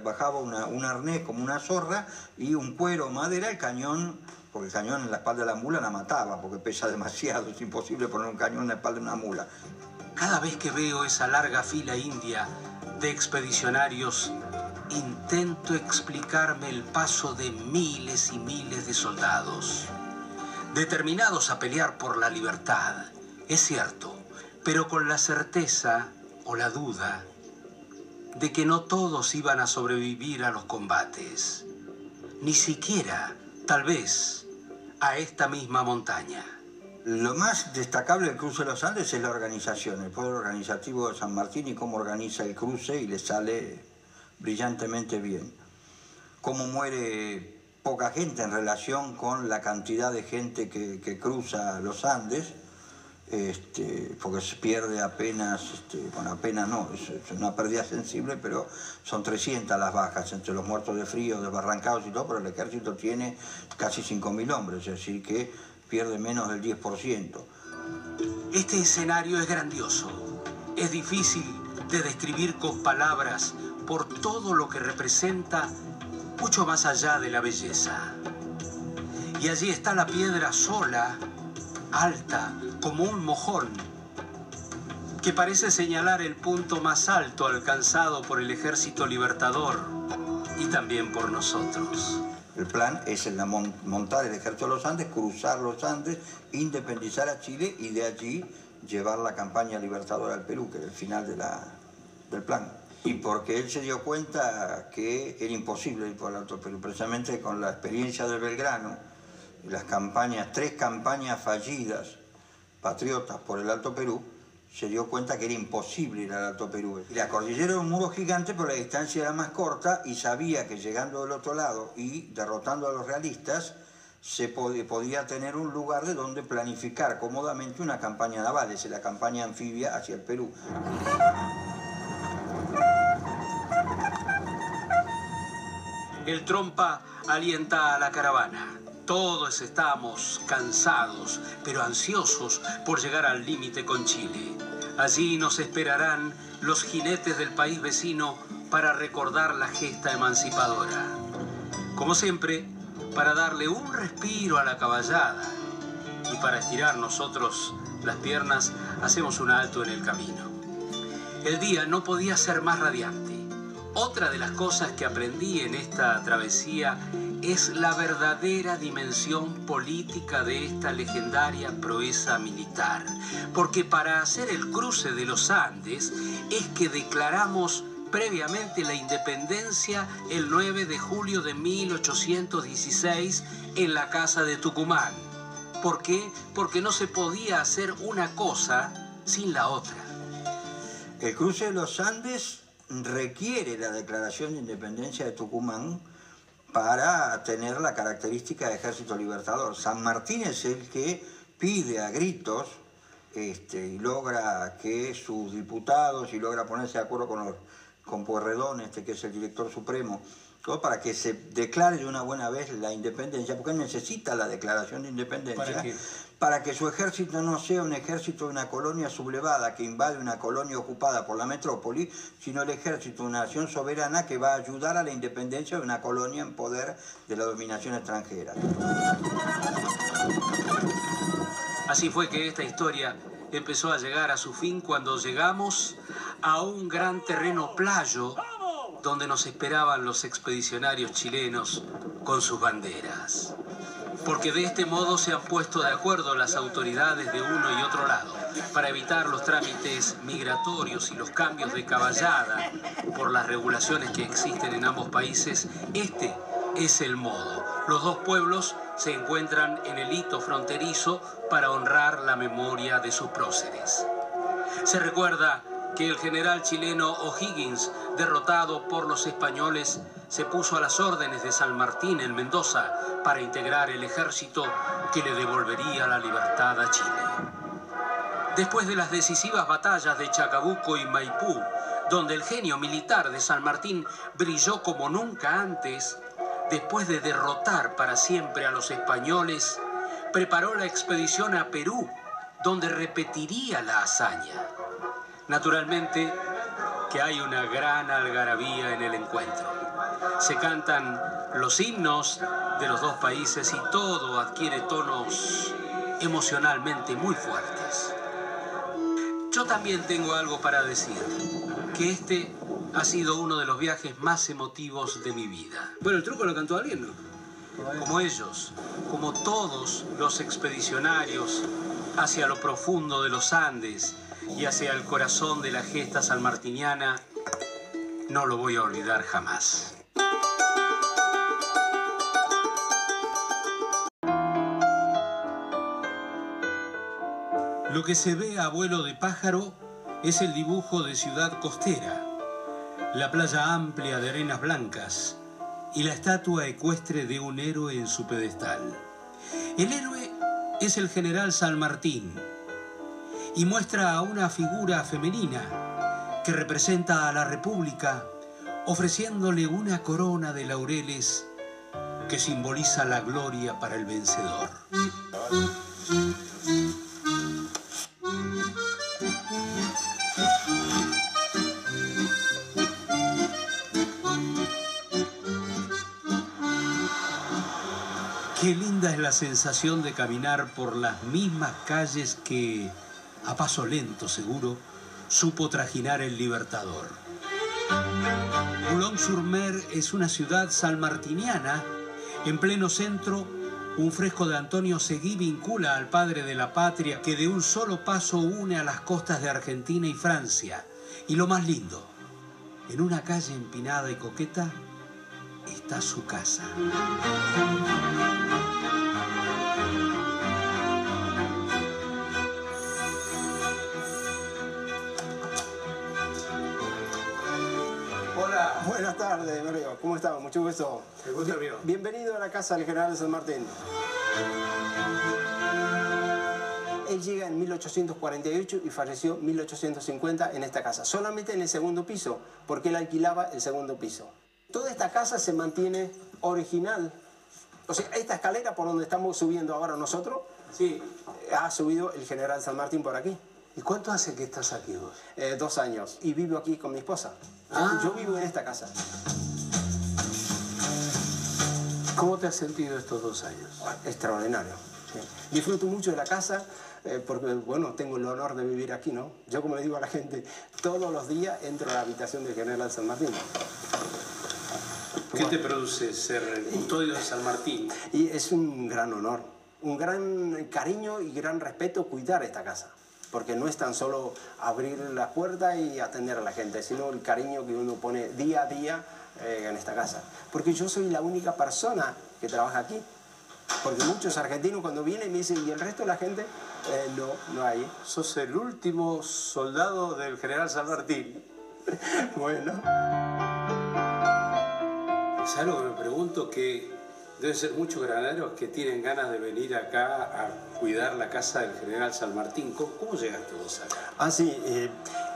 bajaba un arnés como una zorra y un cuero madera, el cañón, porque el cañón en la espalda de la mula la mataba, porque pesa demasiado, es imposible poner un cañón en la espalda de una mula. Cada vez que veo esa larga fila india de expedicionarios, intento explicarme el paso de miles y miles de soldados, determinados a pelear por la libertad, es cierto, pero con la certeza o la duda de que no todos iban a sobrevivir a los combates, ni siquiera, tal vez, a esta misma montaña. Lo más destacable del cruce de los Andes es la organización, el poder organizativo de San Martín y cómo organiza el cruce y le sale brillantemente bien. Cómo muere poca gente en relación con la cantidad de gente que, que cruza los Andes, este, porque se pierde apenas, este, bueno, apenas no, es, una pérdida sensible, pero son 300 las bajas entre los muertos de frío, desbarrancados y todo, pero el ejército tiene casi 5.000 hombres, es decir, que pierde menos del 10%. Este escenario es grandioso. Es difícil de describir con palabras por todo lo que representa mucho más allá de la belleza. Y allí está la piedra sola, alta, como un mojón, que parece señalar el punto más alto alcanzado por el ejército libertador y también por nosotros. El plan es mon- montar el ejército de los Andes, cruzar los Andes, independizar a Chile y de allí llevar la campaña libertadora al Perú, que era el final del plan. Y porque él se dio cuenta que era imposible ir por el Alto Perú, precisamente con la experiencia de Belgrano, las campañas, tres campañas fallidas, patriotas por el Alto Perú, se dio cuenta que era imposible ir al Alto Perú. Y la cordillera era un muro gigante, pero la distancia era más corta y sabía que llegando del otro lado y derrotando a los realistas, se pod- podía tener un lugar de donde planificar cómodamente una campaña naval, es la campaña anfibia hacia el Perú. El trompa alienta a la caravana. Todos estamos cansados, pero ansiosos por llegar al límite con Chile. Allí nos esperarán los jinetes del país vecino para recordar la gesta emancipadora. Como siempre, para darle un respiro a la caballada y para estirar nosotros las piernas hacemos un alto en el camino. El día no podía ser más radiante. Otra de las cosas que aprendí en esta travesía es la verdadera dimensión política de esta legendaria proeza militar. Porque para hacer el cruce de los Andes es que declaramos previamente la independencia el 9 de julio de 1816 en la Casa de Tucumán. ¿Por qué? Porque no se podía hacer una cosa sin la otra. El cruce de los Andes requiere la declaración de independencia de Tucumán para tener la característica de ejército libertador. San Martín es el que pide a gritos este, y logra que sus diputados y logra ponerse de acuerdo con, los, con Puerredón, este, que es el director supremo, todo para que se declare de una buena vez la independencia, porque él necesita la declaración de independencia. Para que su ejército no sea un ejército de una colonia sublevada que invade una colonia ocupada por la metrópoli, sino el ejército de una nación soberana que va a ayudar a la independencia de una colonia en poder de la dominación extranjera. Así fue que esta historia empezó a llegar a su fin cuando llegamos a un gran terreno playo donde nos esperaban los expedicionarios chilenos con sus banderas. Porque de este modo se han puesto de acuerdo las autoridades de uno y otro lado para evitar los trámites migratorios y los cambios de caballada por las regulaciones que existen en ambos países. Este es el modo. Los dos pueblos se encuentran en el hito fronterizo para honrar la memoria de sus próceres. Se recuerda que el general chileno O'Higgins, derrotado por los españoles, se puso a las órdenes de San Martín en Mendoza para integrar el ejército que le devolvería la libertad a Chile. Después de las decisivas batallas de Chacabuco y Maipú, donde el genio militar de San Martín brilló como nunca antes, después de derrotar para siempre a los españoles, preparó la expedición a Perú, donde repetiría la hazaña. Naturalmente que hay una gran algarabía en el encuentro. Se cantan los himnos de los dos países y todo adquiere tonos emocionalmente muy fuertes. Yo también tengo algo para decir, que este ha sido uno de los viajes más emotivos de mi vida. Bueno, el truco lo cantó alguien, ¿no? Como ellos, como todos los expedicionarios hacia lo profundo de los Andes y hacia el corazón de la gesta salmartiniana, no lo voy a olvidar jamás. Lo que se ve a vuelo de pájaro es el dibujo de ciudad costera, la playa amplia de arenas blancas y la estatua ecuestre de un héroe en su pedestal. El héroe es el general San Martín y muestra a una figura femenina que representa a la República ofreciéndole una corona de laureles que simboliza la gloria para el vencedor. Qué linda es la sensación de caminar por las mismas calles que, a paso lento seguro, supo trajinar el Libertador. Boulogne-sur-Mer es una ciudad salmartiniana. En pleno centro, un fresco de Antonio Seguí vincula al padre de la patria que de un solo paso une a las costas de Argentina y Francia. Y lo más lindo, en una calle empinada y coqueta está su casa. Tardes, Mario. ¿Cómo estamos? Mucho gusto. El gusto es mío. Bienvenido a la casa del general de San Martín. Él llega en 1848 y falleció en 1850 en esta casa, solamente en el segundo piso, porque él alquilaba el segundo piso. Toda esta casa se mantiene original. O sea, esta escalera por donde estamos subiendo ahora nosotros, Sí. ha subido el general San Martín por aquí. ¿Y cuánto hace que estás aquí vos? Eh, dos años. Y vivo aquí con mi esposa. Ah. Yo vivo en esta casa. ¿Cómo te has sentido estos dos años? Extraordinario. Disfruto mucho de la casa eh, porque, bueno, tengo el honor de vivir aquí, ¿no? Yo, como le digo a la gente, todos los días entro a la habitación del general San Martín. ¿Qué te produce ser custodio de San Martín? Y es un gran honor, un gran cariño y gran respeto cuidar esta casa. Porque no es tan solo abrir las puertas y atender a la gente, sino el cariño que uno pone día a día eh, en esta casa. Porque yo soy la única persona que trabaja aquí. Porque muchos argentinos cuando vienen me dicen, ¿y el resto de la gente? Eh, no, no hay. Sos el último soldado del general San Martín. bueno. ¿Sabes lo que me pregunto? Que deben ser muchos granaderos que tienen ganas de venir acá a cuidar la casa del general San Martín. ¿Cómo, cómo llegaste vos acá? Ah, sí. eh,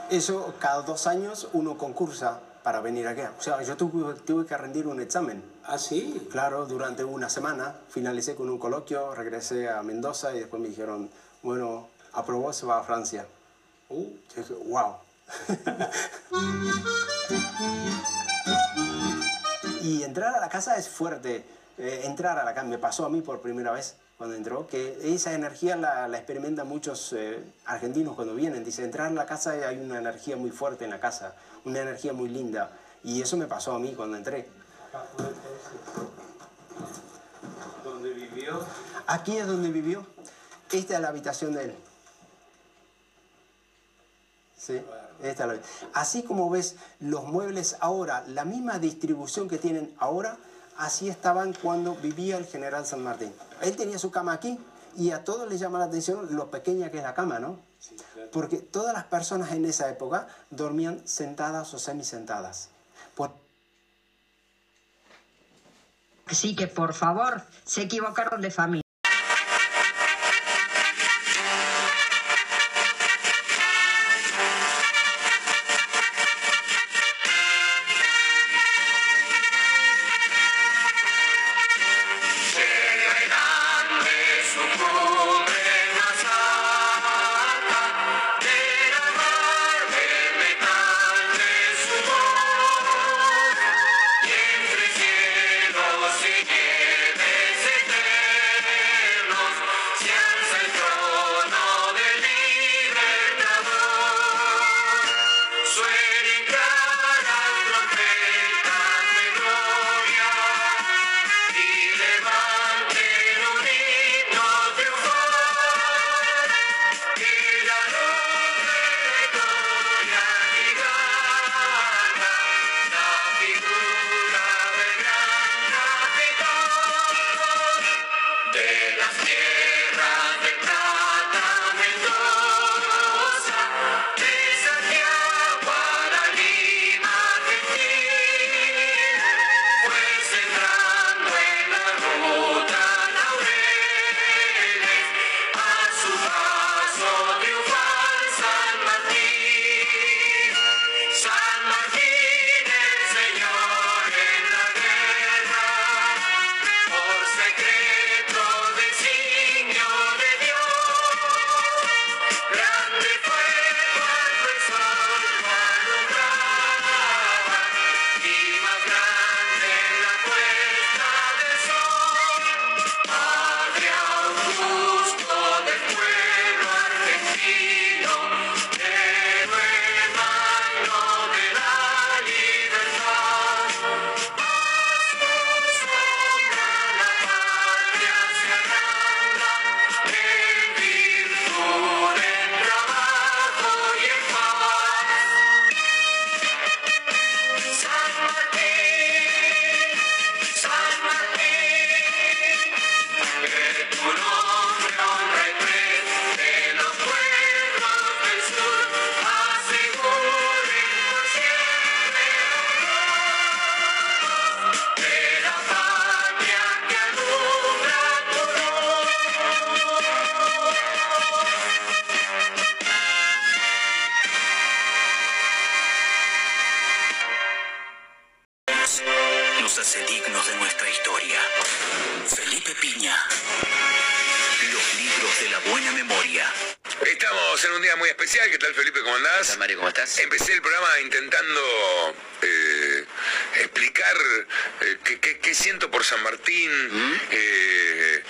eso cada dos años uno concursa para venir acá. O sea, yo tuve, tuve que rendir un examen. ¿Ah, sí? Claro, durante una semana finalicé con un coloquio, regresé a Mendoza y después me dijeron, bueno, aprobó, se va a Francia. Uh. Yo dije, wow. y entrar a la casa es fuerte. Eh, entrar a la casa, me pasó a mí por primera vez cuando entró, que esa energía la, la experimentan muchos eh, argentinos cuando vienen. Dice, entrar a la casa y hay una energía muy fuerte en la casa, una energía muy linda. Y eso me pasó a mí cuando entré. ¿Dónde vivió? Aquí es donde vivió. Esta es la habitación de él. Sí, esta es la- Así como ves los muebles ahora, la misma distribución que tienen ahora, así estaban cuando vivía el general San Martín. Él tenía su cama aquí y a todos les llama la atención lo pequeña que es la cama, ¿no? Porque todas las personas en esa época dormían sentadas o semisentadas. Por- Así que por favor, se equivocaron de familia. Empecé el programa intentando eh, explicar eh, qué, siento por San Martín, eh,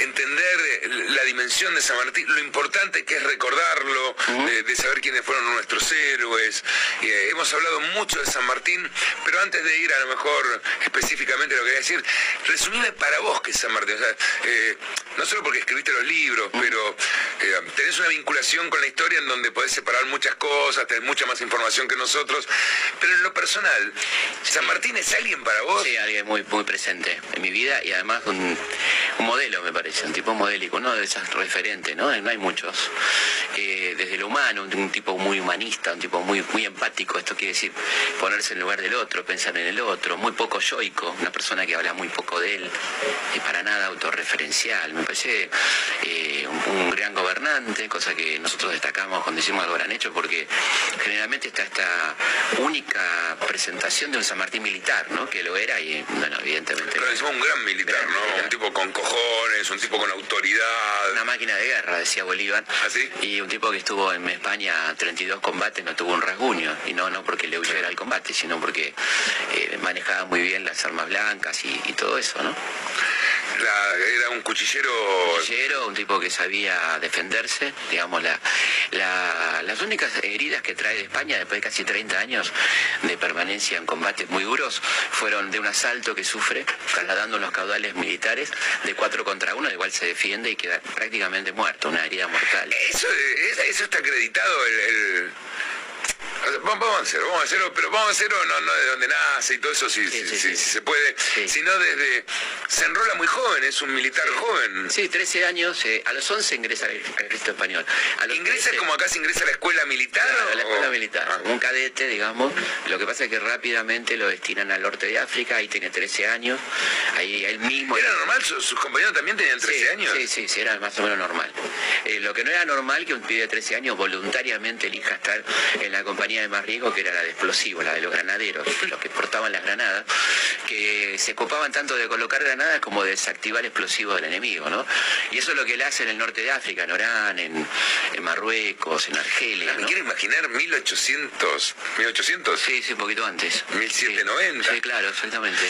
entender la dimensión de San Martín, lo importante que es recordarlo, de, de saber quiénes fueron nuestros héroes. Eh, hemos hablado mucho de San Martín, pero antes de ir a lo mejor específicamente lo que voy a decir, resumime para vos qué es San Martín. O sea, no solo porque escribiste los libros, pero eh, tenés una vinculación con la historia en donde podés separar muchas cosas, tenés mucha más información que nosotros, pero en lo personal, ¿San Martín es alguien para vos? Sí, alguien muy, muy presente en mi vida y además un, modelo, me parece, un tipo modélico, uno de esos referentes, ¿no? No hay muchos. Eh, desde lo humano, un, tipo muy humanista, un tipo muy, muy empático, esto quiere decir ponerse en lugar del otro, pensar en el otro, muy poco yoico, una persona que habla muy poco de él, y para nada autorreferencial. Me parece eh, un, un gran gobernante, cosa que nosotros destacamos cuando hicimos algo gran hecho, porque generalmente está esta única presentación de un San Martín militar, ¿no? Que lo era y, bueno, evidentemente. Pero decimos un gran militar, ¿no? Un tipo con cojones, un tipo con autoridad. Una máquina de guerra, decía Bolívar. Y un tipo que estuvo en España 32 combates no tuvo un rasguño. Y no, no porque le huyera al combate, sino porque eh, manejaba muy bien las armas blancas y, y todo eso, ¿no? La- era un cuchillero... Cuchillero, un tipo que sabía defenderse, digamos, la, la- las únicas heridas que trae de España después de casi 30 años de permanencia en combates muy duros fueron de un asalto que sufre, trasladando unos caudales militares de 4 contra 1, igual se defiende y queda prácticamente muerto, una herida mortal. Eso, es- eso está acreditado, el... Vamos a hacerlo, vamos a hacerlo, pero vamos a hacerlo no, no de donde nace y todo eso, si, si- si- si se puede, sino desde... Se enrola muy joven, es un militar joven. Sí, 13 años, eh, a los 11 ingresa al ejército español. A los ¿Ingresa 13 como acá se ingresa a la escuela militar? Claro, a la o- escuela militar, un cadete, digamos. Lo que pasa es que rápidamente lo destinan al norte de África, ahí tiene 13 años, ahí él mismo... ¿Era normal? ¿Sus, sus compañeros también tenían 13 Sí, años? Sí, sí, sí, era más o menos normal. Eh, lo que no era normal que un pibe de 13 años voluntariamente elija estar en la compañía de más riesgo, que era la de explosivos, la de los granaderos, los que portaban las granadas, que se ocupaban tanto de colocar granadas como de desactivar explosivos del enemigo, ¿no? Y eso es lo que él hace en el norte de África, en Orán, en, en Marruecos, en Argelia, ¿Me ¿no? quiero imaginar 1800? ¿1800? Sí, sí, un poquito antes. 1790. Sí, claro, exactamente.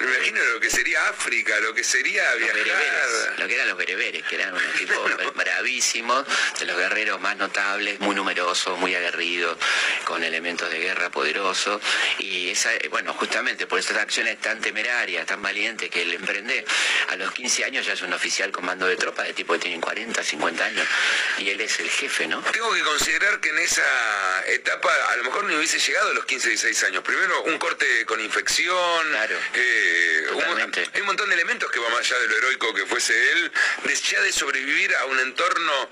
Me imagino lo que sería África, lo que sería Los viajar. bereberes, lo que eran los bereberes, que eran unos tipos bravísimos, de los guerreros más notables, muy numerosos, muy aguerridos, con elementos de guerra poderosos. Y esa, bueno, justamente por esas acciones tan temerarias, tan valientes que él emprende, a los 15 años ya es un oficial comando de tropas de tipo que tienen 40, 50 años, y él es el jefe, ¿no? Tengo que considerar que en esa etapa a lo mejor no hubiese llegado a los 15, 16 años. Primero, un corte con infección. eh, un- hay un montón de elementos que va más allá de lo heroico que fuese él, de, ya de sobrevivir a un entorno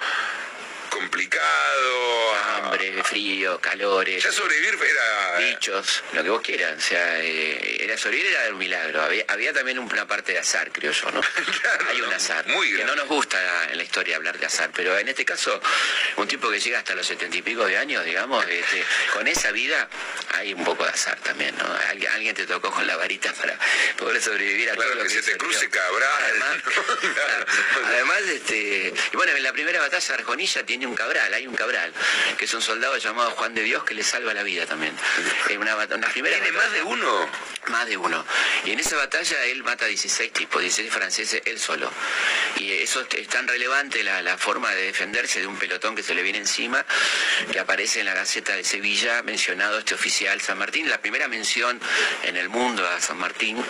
complicado. a- Hambre, frío, calores. Ya sobrevivir era... bichos, lo que vos quieras. O sea, eh, era sobrevivir era un milagro. Había, había también una parte de azar, creo yo, ¿no? Hay un azar. que no nos gusta en la historia hablar de azar, pero en este caso, un tipo que llega hasta los setenta y pico de años, digamos, este, con esa vida hay un poco de azar también, ¿no? Alguien, alguien te tocó con la varita para poder sobrevivir a todo lo que que, se te cruce. Cabral. Además, claro, además, este, y bueno, en la primera batalla Arjonilla tiene un cabral, hay un cabral, que es un soldado llamado Juan de Dios que le salva la vida también. En una, primera ¿Tiene batalla- más de uno? Más de uno. Y en esa batalla él mata 16 tipos, 16 franceses, él solo. Y eso es tan relevante la, la forma de defenderse de un pelotón que se le viene encima, que aparece en la Gaceta de Sevilla, mencionado este oficial San Martín. La primera mención en el mundo a San Martín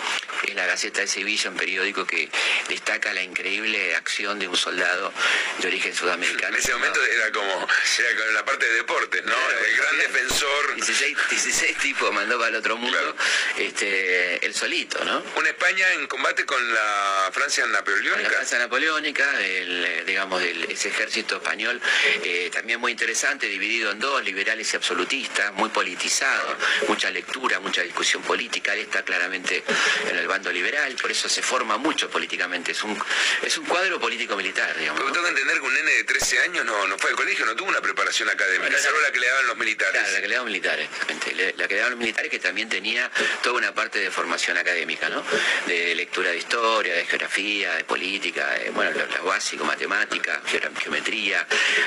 es la Gaceta de Sevilla, un periódico que destaca la increíble acción de un soldado de origen sudamericano. En ese momento era como, era con la parte de deportes, ¿no? el gran defensor. 16, 16 tipos mandó para el otro mundo, este, el solito, ¿no? Una España en combate con la Francia Con la napoleónica. Francia napoleónica, el, eh, digamos, del- ese ejército español, eh, también muy interesante, dividido en dos, liberales y absolutistas, muy politizado, mucha lectura, mucha discusión política, él está claramente en el bando liberal, por eso se forma mucho políticamente, es un, es un cuadro político-militar, digamos. Porque tengo que entender que un nene de 13 años no, no fue al colegio, no tuvo una preparación académica, Bueno, salvo la que le daban los militares. Claro, la que le daban militar. militares. Le, la crearon los militares que también tenía toda una parte de formación académica, ¿no? De lectura de historia, de geografía, de política, de, bueno, lo, lo básico, matemática, geometría,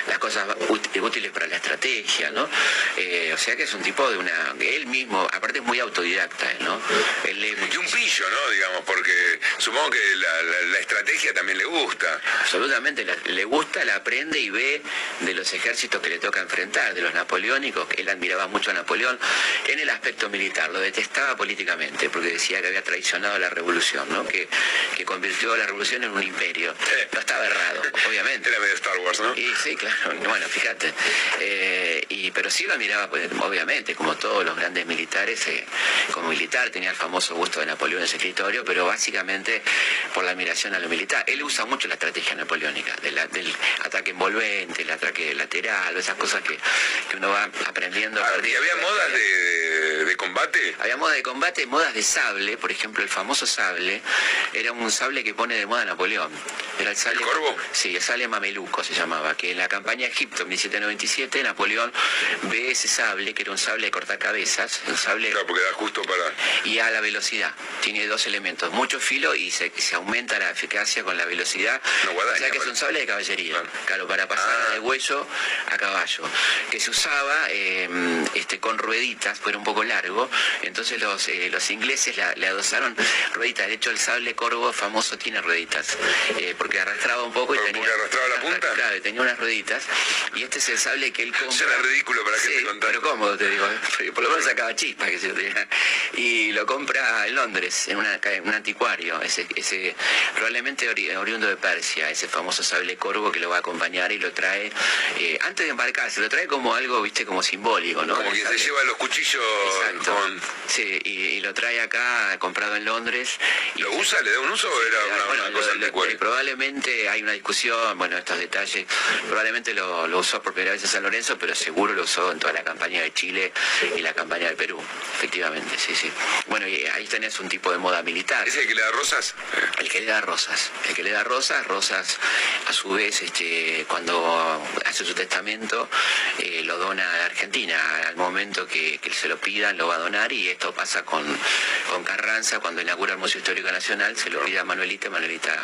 las cosas út- útiles para la estrategia, ¿no? Eh, o sea que es un tipo de una... Él mismo, aparte es muy autodidacta, él, ¿no? Él lee Y un pillo, ¿no? Digamos, porque supongo que la, la- la estrategia también le gusta. Absolutamente, la- le gusta, la aprende y ve de los ejércitos que le toca enfrentar, de los napoleónicos, que él admiraba mucho a Napoleón en el aspecto militar, lo detestaba políticamente, porque decía que había traicionado la revolución, ¿no? que, que convirtió a la revolución en un imperio. No estaba errado, obviamente. Era medio Star Wars, ¿no? Y sí, claro, bueno, fíjate. Eh, y, pero sí lo admiraba, pues, obviamente, como todos los grandes militares, eh, como militar tenía el famoso gusto de Napoleón en su escritorio, pero básicamente por la admiración a lo militar. Él usa mucho la estrategia napoleónica, de la- del ataque envolvente, el ataque lateral, esas cosas que, que uno va aprendiendo. a partir ¿Y de había modas de, de combate? Había modas de combate, modas de sable, por ejemplo, el famoso sable, era un sable que pone de moda Napoleón. Era el sable. corvo? Sí, el sable mameluco se llamaba, que en la campaña de Egipto en 1797 Napoleón ve ese sable, que era un sable de cortacabezas, un sable Claro, porque da justo para... y a la velocidad. Tiene dos elementos, mucho filo y se, se aumenta la eficacia con la velocidad. No, guadaña, o sea que es un sable de caballería, claro, para pasar de hueso a caballo, que se usaba eh, este, con rueditas, pero un poco largo, entonces los, eh, los ingleses la- le adosaron rueditas, de hecho el sable corvo famoso tiene rueditas, eh, porque arrastraba un poco y tenía... arrastraba la punta? Tenía unas rueditas, y este es el sable que él compra... Suena ridículo para Sí, gente con pero cómodo te digo, ¿eh? por lo menos sacaba chispas que se lo tenía. Y lo compra en Londres, en, una, en un anticuario, ese, ese probablemente ori- oriundo de Persia, ese famoso sable corvo que lo va a acompañar y lo trae, eh, antes de embarcarse, lo trae como algo, viste, como simbólico, ¿no? Como que se lleva los cuchillos Exacto. con... Sí, y, y lo trae acá, comprado en Londres. Y ¿Lo usa? ¿Le da un uso o era una, bueno, una lo- cosa lo- anticuaria? eh, probablemente hay una discusión, bueno, estos detalles, probablemente lo, lo usó por primera vez en San Lorenzo, pero seguro lo usó en toda la campaña de Chile y la campaña de Perú, efectivamente, sí, sí. Bueno, y ahí tenés un tipo de moda militar. ¿Es el que le da rosas? El que le da rosas, el que le da rosas, rosas a su vez, este, cuando hace su testamento, eh, lo dona a Argentina. Al momento que, que se lo pidan, lo va a donar y esto pasa con, con Carranza cuando inaugura el Museo Histórico Nacional, se lo pide a Manuelita, y Manuelita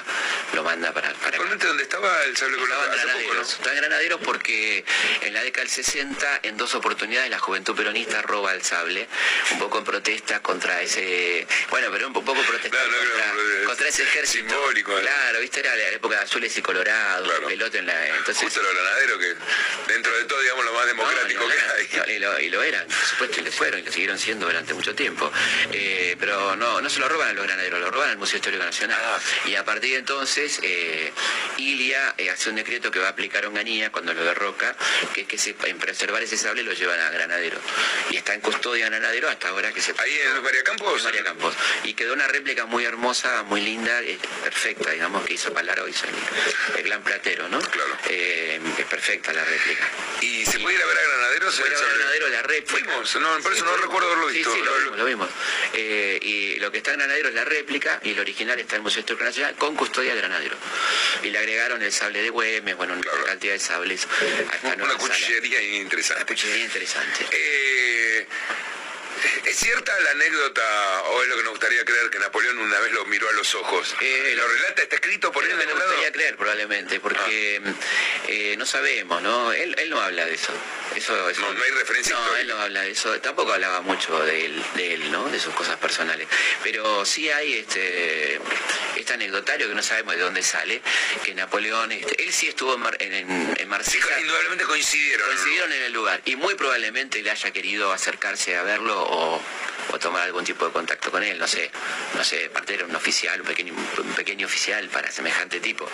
lo manda para, para. ¿Actualmente dónde estaba el sable Estaba en colorado? Poco, ¿no? Granaderos. Estaba en Granaderos porque en la década del 60, en dos oportunidades, la juventud peronista roba el sable, un poco en protesta contra ese. Bueno, pero un poco protesta Claro, no, contra, claro, contra ese ejército. simbólico. Claro, viste, era la época de azules y colorados, pelota en la. Entonces, Justo granaderos que dentro de todo, digamos, lo más democrático no, que hay. y, lo, y lo eran, por supuesto, y lo fueron, y lo siguieron siendo durante mucho tiempo. Eh, pero no, no se lo roban a los granaderos, lo roban al Museo Histórico Nacional. Ah. Y a partir de entonces, eh, Ilia eh, hace un decreto que va a aplicar Onganía cuando lo derroca, que es que se- en preservar ese sable lo llevan a Granadero. Y está en custodia de Granadero hasta ahora que se... ¿Ahí en María Campos? En María Campos. Y quedó una réplica muy hermosa, muy linda, eh, perfecta, digamos, que hizo Palaro, hizo el, el gran platero, ¿no? Claro. Eh, es perfecta la réplica. ¿Y se puede ir a ver a granaderos? A sable? Granadero la réplica. Fuimos, no, por eso no fuimos. recuerdo haberlo visto. Sí, lo Lo- vimos, lo vimos. Eh, y lo que está en Granadero es la réplica y el original está en el Museo Histórico Nacional con custodia de Granadero. Y le agregaron el sable de Güemes, bueno, una cantidad de sables Una sala. cuchillería interesante. Cuchillería interesante. Eh, ¿Es cierta la anécdota, o es lo que nos gustaría creer, que Napoleón una vez lo miró a los ojos? Eh, ¿Lo relata? ¿Está escrito por él algún me gustaría creer probablemente, porque eh, no sabemos, ¿no? Él, él no habla de eso. Eso, eso- No, no hay referencia No, histórica. él no habla de eso. Tampoco hablaba mucho de él, de él, ¿no? Sus cosas personales. Pero sí hay este este anecdotario que no sabemos de dónde sale, que Napoleón, este, él sí estuvo en, Mar- en, en- Marsella. Indudablemente coincidieron. Coincidieron en el lugar y muy probablemente le haya querido acercarse a verlo o, o tomar algún tipo de contacto con él, no sé, no sé, parte era un oficial, un pequeño, pequeño oficial para semejante tipo.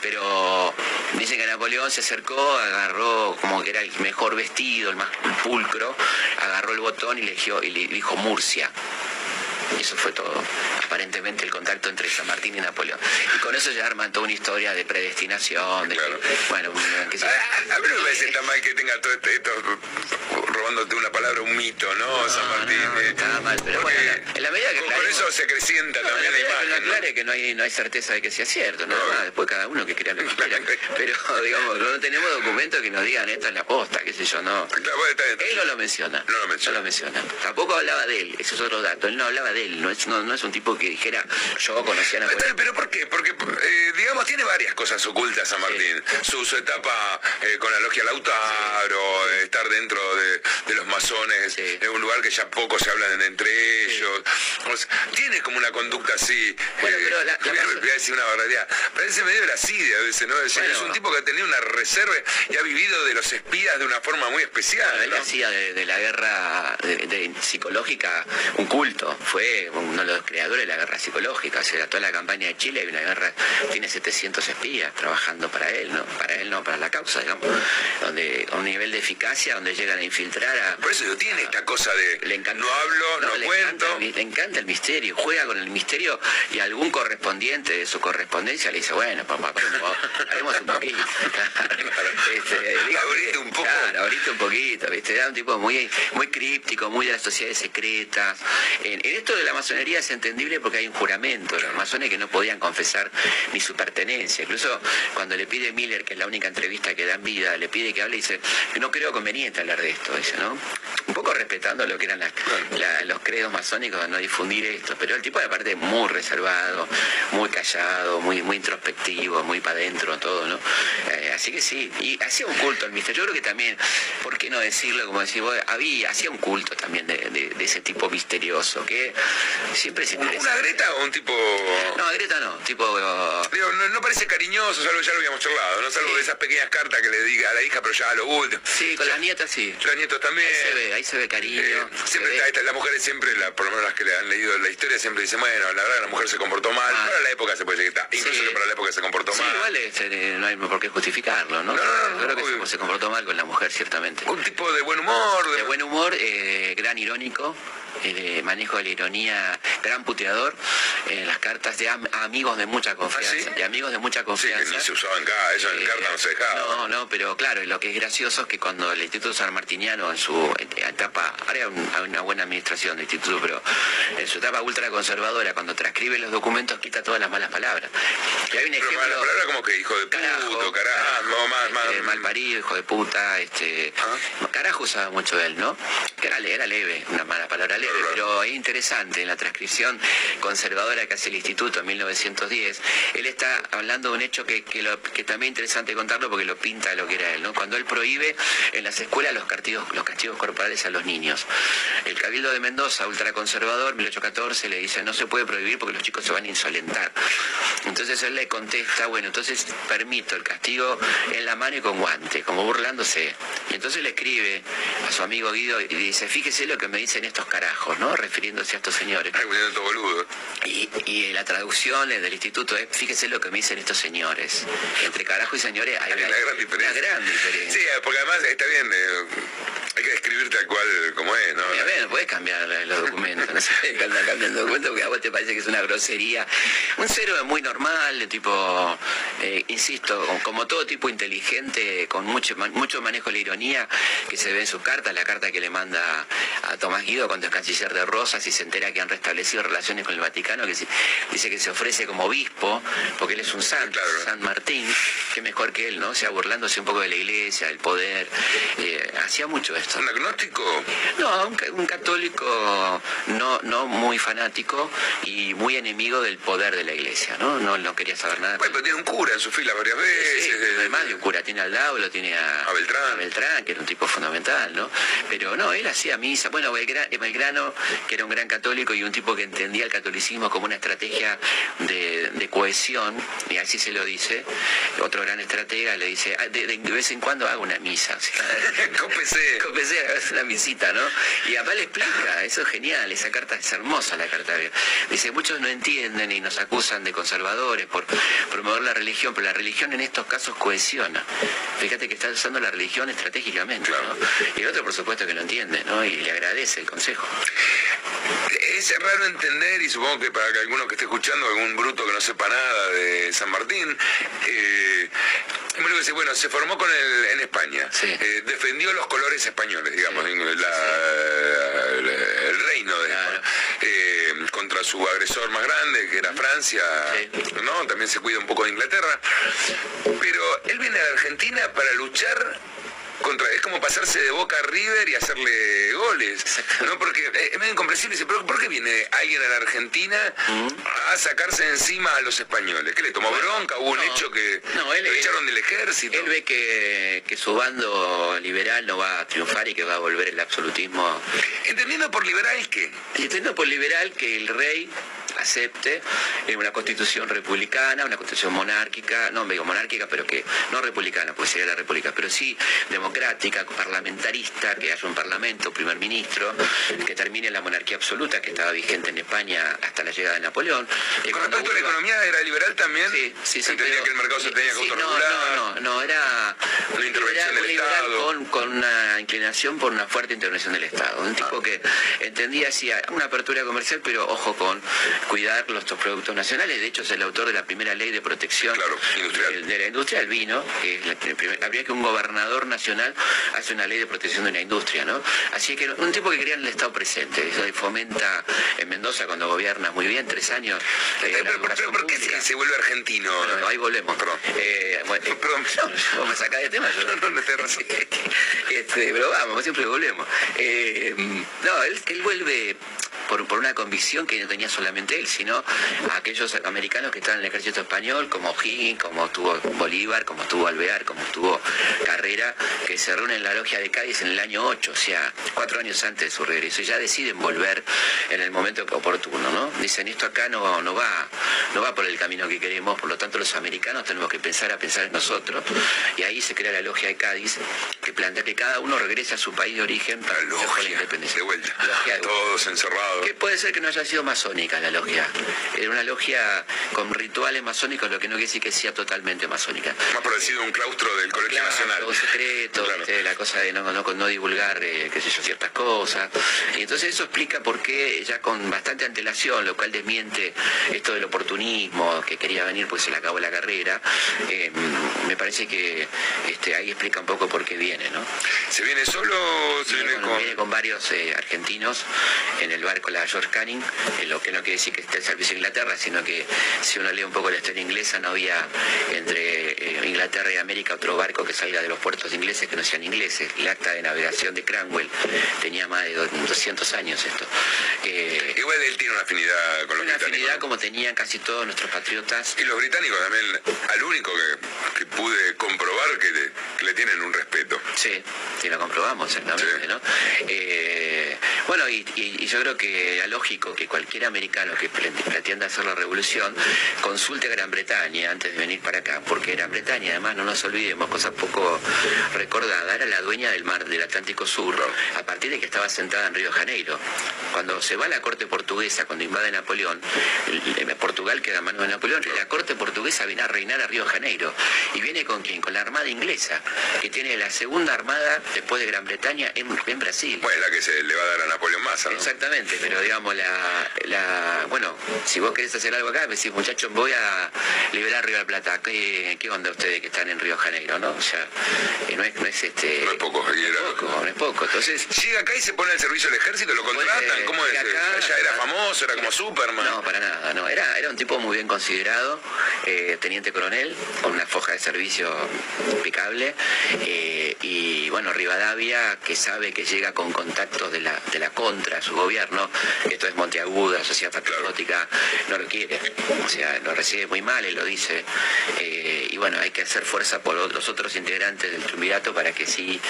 Pero dicen que Napoleón se acercó, agarró como que era el mejor vestido, el más pulcro, agarró el botón y le, y le dijo Murcia. Y eso fue todo, aparentemente el contacto entre San Martín y Napoleón. Y con eso ya arman toda una historia de predestinación, de que, bueno, que se- A mí no me parece tan mal que tenga todo este- esto, robándote una palabra, un mito, ¿no? San Martín. eh, Está mal, pero bueno, en la medida que con, aclaremos- eso se acrecienta No, también la la que ¿no? aclare que no hay, no hay certeza de que sea cierto, más. Después cada uno que crea lo que quiera. Pero, digamos, no tenemos documentos que nos digan esta es la posta, qué sé yo, no. Él no lo menciona. No lo menciona. Tampoco hablaba de él, ese es otro dato. Él no hablaba de él, no es, no, no es un tipo que dijera yo conocía a Napoleón. Pero ¿por qué? Porque, eh, digamos, tiene varias cosas ocultas San Martín. Su, su etapa eh, con la logia Lautaro, eh, estar dentro de, de los masones, en un lugar que ya poco se hablan entre ellos. O sea, tiene como una conducta así. eh, voy, a, voy a decir una barbaridad. Parece medio Brasilia a veces, ¿no? Es, es un tipo que ha tenido una reserva y ha vivido de los espías de una forma muy especial. Él ¿no? hacía de, de la guerra de- de psicológica un culto. Fue uno de los creadores de la guerra psicológica. O sea, toda la campaña de Chile, hay una guerra, tiene 700 espías trabajando para él, ¿no? Para él no, para la causa, digamos. Donde, a un nivel de eficacia donde llegan a infiltrar a... Por eso tiene esta cosa de no hablo, no, le cuento. Encanta, le encanta el misterio, juega con el misterio y algún correspondiente de su correspondencia le dice, bueno, papá, haremos un poquito. Este, Abrite un poco. Claro, abrite un poquito, ¿viste? Era un tipo muy, muy críptico, muy de las sociedades secretas. En, en esto de la masonería es entendible porque hay un juramento, los masones que no podían confesar ni su pertenencia. Incluso cuando le pide Miller, que es la única entrevista que da en vida, le pide que hable y dice, no creo conveniente hablar de esto, dice, ¿no? Un poco respetando lo que eran las- la- los credos masónicos de no difundir esto, pero el tipo de aparte muy reservado, muy callado, muy, muy introspectivo, muy para adentro todo, ¿no? Eh, así que sí, y hacía un culto al misterio. Yo creo que también, ¿por qué no decirlo? Como decís vos, había, hacía un culto también de, de- de ese tipo misterioso, que siempre se interesa. ¿Una Greta o un tipo.? No, Greta no, tipo. Digo, no, no parece cariñoso, salvo ya lo habíamos charlado, ¿no? Salvo de esas pequeñas cartas que le diga a la hija, pero ya a lo último. Sí, con las nietas sí. Los nietos también. Ahí se ve, ahí se ve cariño. Eh, siempre está, esta- las mujeres siempre, la- por lo menos las que le han leído la historia, siempre dicen, bueno, la verdad que la mujer se comportó mal. Para la época se puede decir que está. Incluso Ah. Sí. que para la época se comportó Sí, mal. este, no hay por qué justificarlo, ¿no? Creo que se, se comportó mal con la mujer, ciertamente. Un tipo de buen humor. De, buen humor, eh, gran irónico, eh, de manejo de la ironía, gran puteador, en las cartas de am- amigos de mucha confianza. De amigos de mucha Sí, confianza. que ni se usaban acá, eso en carta no se dejaba. No, no, pero claro, lo que es gracioso es que cuando el Instituto San Martiniano en su etapa, ahora hay un- hay una buena administración de instituto, pero en su etapa ultraconservadora, cuando transcribe los documentos, quita todas las malas palabras. Y hay un Pero ejemplo... mala palabra como que hijo de puto, carajo, no, más, más. este, mal parido, hijo de puta, este carajo usaba mucho él, ¿no? Que era, era leve, una mala palabra leve, pero es interesante en la transcripción conservadora que hace el instituto en 1910, él está hablando de un hecho que, que, lo- que también es interesante contarlo porque lo pinta lo que era él, ¿no? Cuando él prohíbe en las escuelas los castigos, los castigos corporales a los niños. El Cabildo de Mendoza, ultraconservador, 1814, le dice no se puede prohibir porque los chicos se van a insolentar. Entonces él le contesta, bueno, entonces permito el castigo en la mano y con guante, como burlándose. Y entonces le escribe a su amigo Guido y dice, fíjese lo que me dicen estos carajos, ¿no? Refiriéndose a estos señores. Y, y la traducción del instituto es, fíjese lo que me dicen estos señores. Entre carajo y señores hay una, Una gran diferencia. una gran diferencia. Sí, porque además está bien, eh, hay que describir tal cual como es, ¿no? A ver, puedes cambiar los documentos, no se puede andar cambiando documentos porque a vos te parece que es una grosería. Un cero muy normal, de tipo, eh, insisto, como todo tipo inteligente, con mucho, mucho manejo de la ironía que se ve en sus cartas, la carta que le manda a Tomás Guido cuando es canciller de Rosas y se entera que han restablecido relaciones con el Vaticano, que se- dice que se ofrece como obispo, porque él es un santo, San Martín, que mejor que él, ¿no? O sea, burlándose un poco de la iglesia, del poder. eh, hacía mucho esto. ¿Un agnóstico? No, un, ca- un católico no, no muy fanático y muy enemigo del poder de la iglesia, ¿no? No, no quería saber nada. Bueno, pero tiene un cura en su fila varias veces. Sí, además de un cura, tiene al lado, lo tiene a, A Beltrán. Beltrán, que era un tipo fundamental, ¿no? Pero no, él hacía misa. Bueno, Belgra- Belgrano, que era un gran católico y un tipo que entendía el catolicismo como una estrategia de, de cohesión, y así se lo dice, otro gran estratega le dice, "Ah, de, de vez en cuando hago una misa. Cópese. Cópese, hagas una visita, ¿no? Y además le explica, eso es genial, esa carta es hermosa la carta. Dice, muchos no entienden y nos acusan de conservadores por promover la religión, pero la religión en estos casos cohesiona. Fíjate que está usando la religión estratégicamente, ¿no? Y el otro, por supuesto, que lo entiende, ¿no? y le agradece el consejo. Es raro entender, y supongo que para que alguno que esté escuchando, algún bruto que no sepa nada de San Martín, eh, bueno, se formó con el, en España, eh, defendió los colores españoles, digamos, la, el reino de España. Eh, contra su agresor más grande, que era Francia, ¿no? También se cuida un poco de Inglaterra. Pero él viene a la Argentina para luchar contra, es como pasarse de Boca a River y hacerle goles. ¿no? Porque es medio incomprensible. Dice, ¿pero ¿por qué viene alguien a la Argentina a sacarse encima a los españoles? ¿Qué le tomó bronca? ¿Hubo un hecho que No, él- lo echaron del ejército? Él ve que, que su bando liberal no va a triunfar y que va a volver el absolutismo. Entendiendo por liberal que. Entendiendo por liberal que el rey acepte eh, una constitución republicana, una constitución monárquica, no digo monárquica, pero que no republicana, porque sería la república, pero sí democrática, parlamentarista, que haya un parlamento, primer ministro, que termine la monarquía absoluta que estaba vigente en España hasta la llegada de Napoleón. que Con respecto a la economía, ¿era liberal también? Sí, sí, sí. Entendía pero- que el mercado se tenía que sí, no, autorregular. no, no, no, era Una intervención del Estado. Con, con una inclinación por una fuerte intervención del Estado. Un tipo que entendía así una apertura comercial, pero ojo con cuidar los estos productos nacionales. De hecho, es el autor de la primera ley de protección de, de la industria del vino, que es la, primer- habría que un gobernador nacional hace una ley de protección de una industria, ¿no? Así que un tipo que quería en el Estado presente, eso fomenta en Mendoza cuando gobierna muy bien, tres años. eh, educación ¿Por qué se, se vuelve argentino? Bueno, ahí volvemos. Eh, bueno, eh, no, vos me sacás de tema. Yo no, no, te razón. Este, pero vamos, siempre volvemos. Eh, no, él, él vuelve por, por una convicción que no tenía solamente él, sino aquellos americanos que estaban en el ejército español, como O'Higgins, como tuvo Bolívar, como tuvo Alvear, como tuvo Carrera, que se reúnen en la logia de Cádiz en el año 8, o sea, cuatro años antes de su regreso, y ya deciden volver en el momento oportuno, ¿no? Dicen, esto acá no, no va, no va por el camino que queremos, por lo tanto los americanos tenemos que pensar a pensar en nosotros, y ahí se crea la logia de Cádiz, que plantea que cada uno regrese a su país de origen para luchar por la independencia. De vuelta. Logia de Todos encerrados. Que puede ser que no haya sido masónica la logia. Era una logia con rituales masónicos, lo que no quiere decir que sea totalmente masónica. Más parecido a un claustro del Colegio Claro, Nacional. un secreto, la cosa de no, no, no divulgar, eh, qué sé yo, ciertas cosas. Y entonces eso explica por qué ya con bastante antelación, lo cual desmiente esto del oportunismo, que quería venir porque se le acabó la carrera, eh, me parece que este, ahí explica un poco por qué viene, ¿no? ¿Se viene solo o se viene con, con.? viene con varios eh, argentinos en el barco la George Canning, lo que no quiere decir que esté al servicio de Inglaterra, sino que si uno lee un poco la historia inglesa, no había entre eh, Inglaterra y América otro barco que salga de los puertos ingleses que no sean ingleses. El acta de navegación de Cranwell tenía más de do- 200 años esto. Eh, Igual él tiene una afinidad con los una británicos. afinidad como tenían casi todos nuestros patriotas. Y los británicos también, al único que, que pude comprobar que le, que le tienen un respeto. Sí, sí, lo comprobamos exactamente, ¿no? Eh, bueno, y, y- y yo creo que era lógico que cualquier americano que pre- pretenda hacer la revolución consulte a Gran Bretaña antes de venir para acá, porque Gran Bretaña, además, no nos olvidemos, cosa poco recordada, era la dueña del mar del Atlántico Sur, a partir de que estaba sentada en Río de Janeiro. Cuando se va a la corte portuguesa, cuando invade Napoleón, Portugal queda en manos de Napoleón, la corte portuguesa viene a reinar a Río de Janeiro. ¿Y viene con quién? Con la armada inglesa, que tiene la segunda armada después de Gran Bretaña en, en Brasil. Bueno, la que se le va a dar a Napoleón Massa, ¿no? Exactamente, pero digamos, la, la- bueno, si vos querés hacer algo acá, me decís, muchachos, voy a liberar Río de la Plata. ¿Qué, qué onda ustedes que están en Río de Janeiro, no? O sea, eh, no es, no es este... No es poco, y era- poco, no es poco. Entonces, Llega acá y se pone al servicio del ejército, lo contratan. ¿Cómo es? acá, era famoso, era como Superman. No, para nada, no. Era, era un tipo muy bien considerado, eh, teniente coronel, con una foja de servicio impecable. eh, y bueno, Rivadavia, que sabe que llega con contactos de la, de la contra, su gobierno, esto es Monteaguda, Sociedad Patriótica, no lo quiere. O sea, lo recibe muy mal, él lo dice. eh, y bueno, hay que hacer fuerza por los otros integrantes del triunvirato para que sí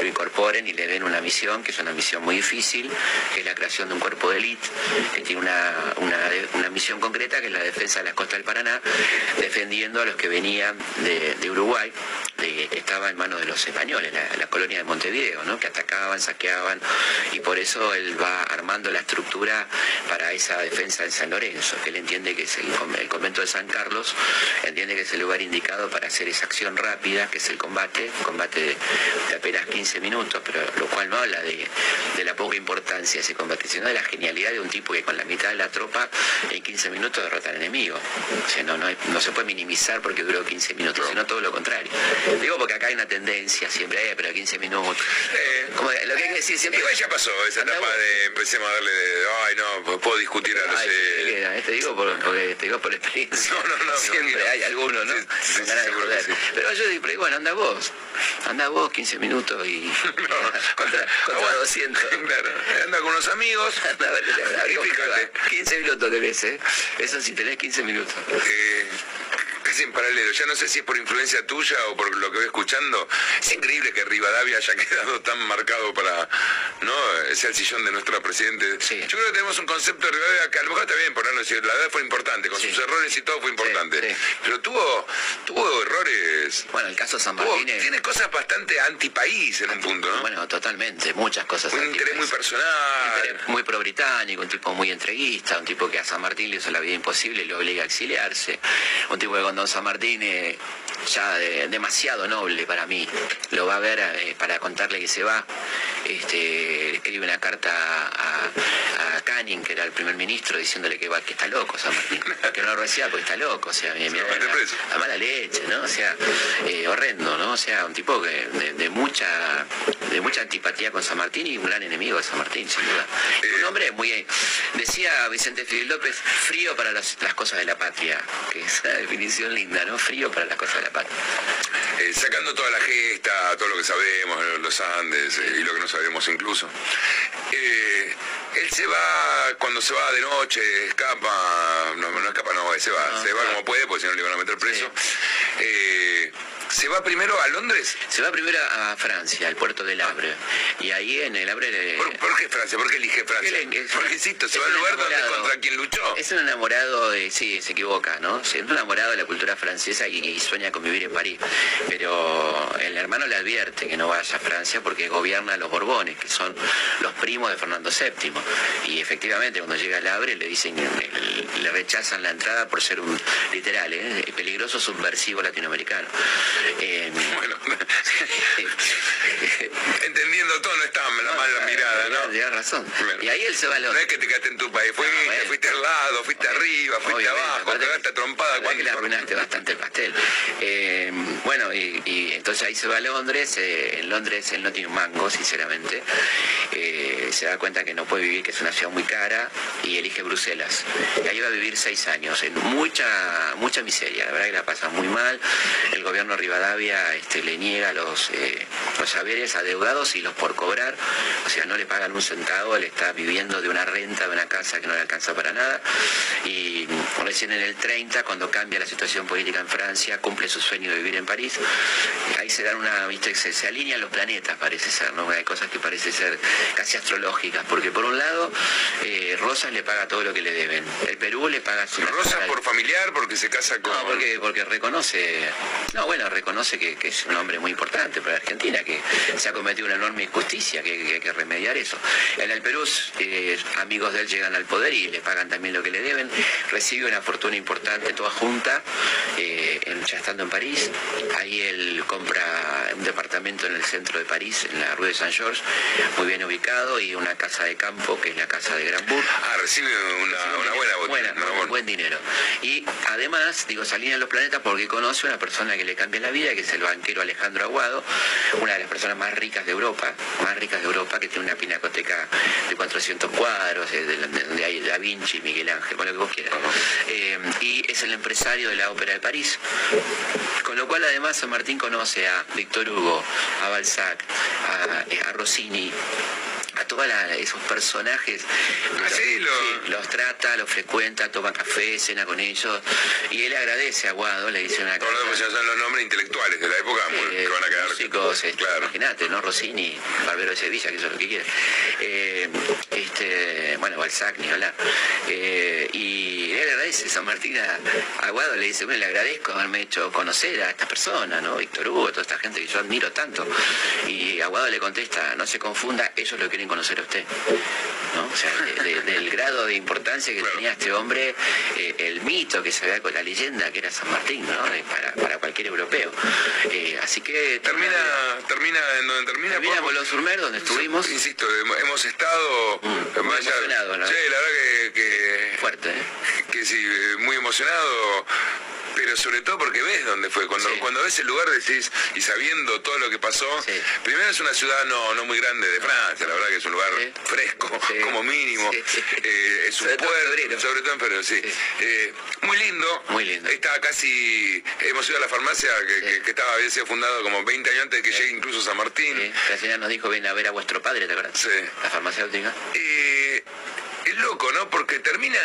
lo incorporen y le den una misión, que es una misión muy difícil, que es la creación de un cuerpo de élite, que tiene una, una, una misión concreta, que es la defensa de las costas del Paraná, defendiendo a los que venían de, Uruguay, de- estaba en manos de los españoles, la, colonia de Montevideo, ¿no? que atacaban, saqueaban, y por eso él va armando la estructura para esa defensa en San Lorenzo, que él entiende que es el, con- el convento de San Carlos, entiende que es el lugar indicado para hacer esa acción rápida, que es el combate, un combate de, de apenas 15 minutos, pero lo cual no habla de, de la poca importancia ese combate, sino de la genialidad de un tipo que con la mitad de la tropa en 15 minutos derrota al enemigo. O sea, no, no se puede minimizar porque duró 15 minutos, sino todo lo contrario. Digo porque acá hay una tendencia siempre, eh, pero 15 minutos. Como lo que hay que decir siempre. Igual ya pasó esa etapa de empecemos a darle de, ay no, puedo discutir a los... Eh, te eh, digo por, porque te digo por experiencia. No, no, no, Siempre hay alguno, ¿no? Con ganas de joder. Pero yo digo, bueno, anda vos. Anda vos 15 minutos y contra, contra 200. Claro, anda con unos amigos. Anda, a ver, abrí Y vos, fíjate. 15 minutos tenés, ¿eh? Eso sí tenés 15 minutos. Eh, casi en paralelo, ya no sé si es por influencia tuya o por lo que voy escuchando, es increíble que Rivadavia haya quedado tan marcado para, ¿no? Sea el sillón de nuestra presidente. Yo creo que tenemos un concepto de Rivadavia que a lo mejor está bien ponerlo la verdad fue importante, con sus errores y todo fue importante. Pero tuvo, tuvo errores. Bueno, el caso San tuvo- Martín es- tiene cosas bastante antipaís en un punto, ¿no? Bueno, totalmente, muchas cosas. Un interés muy personal. Un interés muy pro-británico, un tipo muy entreguista, un tipo que a San Martín le hizo la vida imposible y le obliga a exiliarse. Un tipo que con Don San Martín eh, ya de- demasiado noble para mí, lo va a ver eh, para contarle que se va. Este, escribe una carta a, a Canning, que era el primer ministro, diciéndole que, va, que está loco San Martín, que no lo reciba porque está loco, o sea, la, la mala leche, ¿no? O sea, eh, horrendo, ¿no? O sea, un tipo que de, de mucha de mucha antipatía con San Martín y un gran enemigo de San Martín, sin duda. Un hombre muy, decía Vicente Fidel López, frío para las, las cosas de la patria, que es una linda, ¿no? Frío para las cosas de la patria. Eh, sacando toda la gesta, todo lo que sabemos, los Andes eh, y lo que no sabemos incluso. Eh, él se va, cuando se va de noche, escapa, no, no escapa, no, se va, se va como puede, porque si no le iban a meter preso. Se va primero a Londres. Se va primero a Francia, al puerto del Havre, y ahí en el Havre... le- ¿Por, por qué Francia? ¿Por qué elige Francia? Porque insisto, se va al lugar donde contra quien luchó. Es un enamorado de, sí, se equivoca, ¿no? Es un enamorado de la cultura francesa y, y sueña con vivir en París. Pero el hermano le advierte que no vaya a Francia porque gobierna a los Borbones, que son los primos de Fernando VII. Y efectivamente, cuando llega al Havre le dicen, le rechazan la entrada por ser un, literal, ¿eh? peligroso subversivo latinoamericano. Eh, bueno, entendiendo todo no está la mala mirada, ¿no? Tienes razón. Y ahí él se va a No es que te quedaste en tu país, fuiste, fuiste al lado, fuiste arriba, fuiste Obviamente, abajo, cagaste a trompada. Que le arruinaste bastante el pastel. Eh, bueno, y, y entonces ahí se va a Londres. eh, en Londres él no tiene un mango, sinceramente. Se da cuenta que no puede vivir, que es una ciudad muy cara, y elige Bruselas. Y ahí va a vivir seis años, en mucha mucha miseria. La verdad que la pasa muy mal. El gobierno de Rivadavia este, le niega los, eh, los saberes adeudados y los por cobrar. O sea, no le pagan un centavo, él está viviendo de una renta de una casa que no le alcanza para nada. Y recién en el 30, cuando cambia la situación política en Francia, cumple su sueño de vivir en París. Ahí se dan una, viste, se, se alinean los planetas, parece ser, ¿no? Hay cosas que parecen ser casi astrológicas, porque por un lado, eh, Rosas le paga todo lo que le deben. El Perú le paga su Rosas por familiar, porque se casa con... no, porque, porque reconoce, no, bueno, reconoce que, que es un hombre muy importante para Argentina, que se ha cometido una enorme injusticia, que, que hay que remediar eso. En el Perú, eh, amigos de él llegan al poder y le pagan también lo que le deben, recibe una fortuna importante toda junta, eh, en- ya estando en París, ahí él compra un departamento en el centro de París, en la Rue de Saint Georges, muy bien ubicado, y una casa de campo, que es la casa de Granbourg. Ah, recibe una, una buena Buena, una buen, dinero. Y además, digo, se alinean los planetas porque conoce una persona que le cambia la vida, que es el banquero Alejandro Aguado, una de las personas más ricas de Europa, más ricas de Europa, que tiene una pinacoteca de 400 cuadros, eh, de, de donde hay Da Vinci, Miguel Ángel, bueno, lo que vos quieras. Eh, y es el empresario de la Ópera de París. Con lo cual, además, San Martín conoce a Víctor Hugo, a Balzac, a, eh, a Rossini, a todos esos personajes. Los, sí, los trata, los frecuenta, toma café, cena con ellos. Y él agradece a Guado, le dice una los carta. que son los nombres intelectuales de la época muy- que van a quedar. músicos, este, imagínate, ¿no? Rossini, Barbero de Sevilla, que eso es lo que quiere. Eh, este, bueno, Balzac, ni hablar. Eh, y él agradece San Martín a, a Guado, le dice, bueno, le agradezco haberme hecho conocer a esta persona, ¿no? Víctor Hugo, toda esta gente que yo admiro tanto. Y Aguado le contesta, no se confunda, ellos lo quieren conocer a usted. ¿no? O sea, de- de- del grado de importancia que tenía este hombre, eh, el mito que se había con la leyenda que era San Martín, ¿no? Para, para cualquier europeo. Eh, así que Termina, termina en donde termina. Termina en podemos- Bolón-sur-Mer, donde estuvimos. Insisto, hem- hemos estado. Muy vaya- emocionado, ¿no? Sí, la verdad que. que Fuerte, ¿eh? Que sí, muy emocionado. Pero sobre todo porque ves dónde fue. Cuando, cuando ves el lugar decís, y sabiendo todo lo que pasó, primero es una ciudad no, no muy grande de Francia, la verdad que es un lugar fresco, como mínimo. Eh, es un puerto, sobre todo en febrero, sí. Eh, muy lindo. Muy lindo. Está casi, hemos ido a la farmacia que, que- que estaba, había sido fundado como 20 años antes de que llegue incluso San Martín. La señora nos dijo, ven a ver a vuestro padre, ¿te acuerdas? Sí. La farmacéutica. Eh, es loco, ¿no? Porque termina.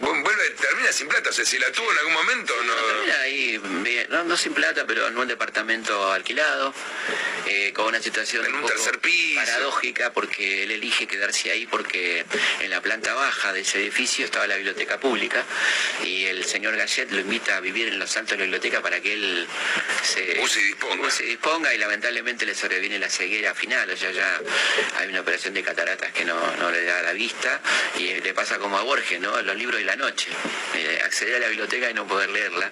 Vuelve, termina sin plata. O sea, si la tuvo en algún momento, no. Termina ahí, bien, no, no sin plata, pero en un departamento alquilado, eh, con una situación un, poco paradójica, porque él elige quedarse ahí porque en la planta baja de ese edificio estaba la biblioteca pública y el señor Gallet lo invita a vivir en los altos de la biblioteca para que él se Use y disponga. use y disponga y lamentablemente le sobreviene la ceguera final, o sea, ya hay una operación de cataratas que no, no le da la vista y le pasa como a Borges, ¿no? Los libros y la noche, eh, acceder a la biblioteca y no poder leerla.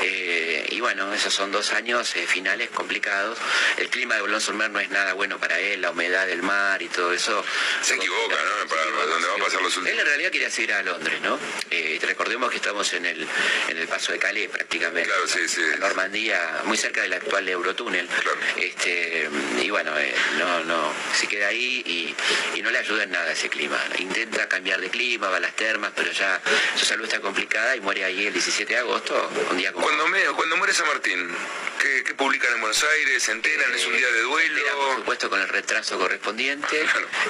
Eh, y bueno, esos son dos años eh, finales complicados. El clima de Bolón Mer no es nada bueno para él, la humedad del mar y todo eso. Se equivoca, ¿no? Para donde va a pasar los Él últimos. en realidad quería seguir a Londres, ¿no? Recordemos que estamos en el, en el paso de Calais prácticamente. Claro, sí, sí. Normandía, muy cerca del actual Eurotúnel. Este, y bueno, no, no, se queda ahí y, y no le ayuda en nada ese clima. Intenta cambiar de clima, va a las termas, pero ya su salud está complicada y muere ahí el 17 de agosto, un día como Cuando, me- cuando muere San Martín, ¿qué, qué publican en Buenos Aires? ¿Se enteran? ¿Es un día de duelo? Por supuesto, con el retraso correspondiente.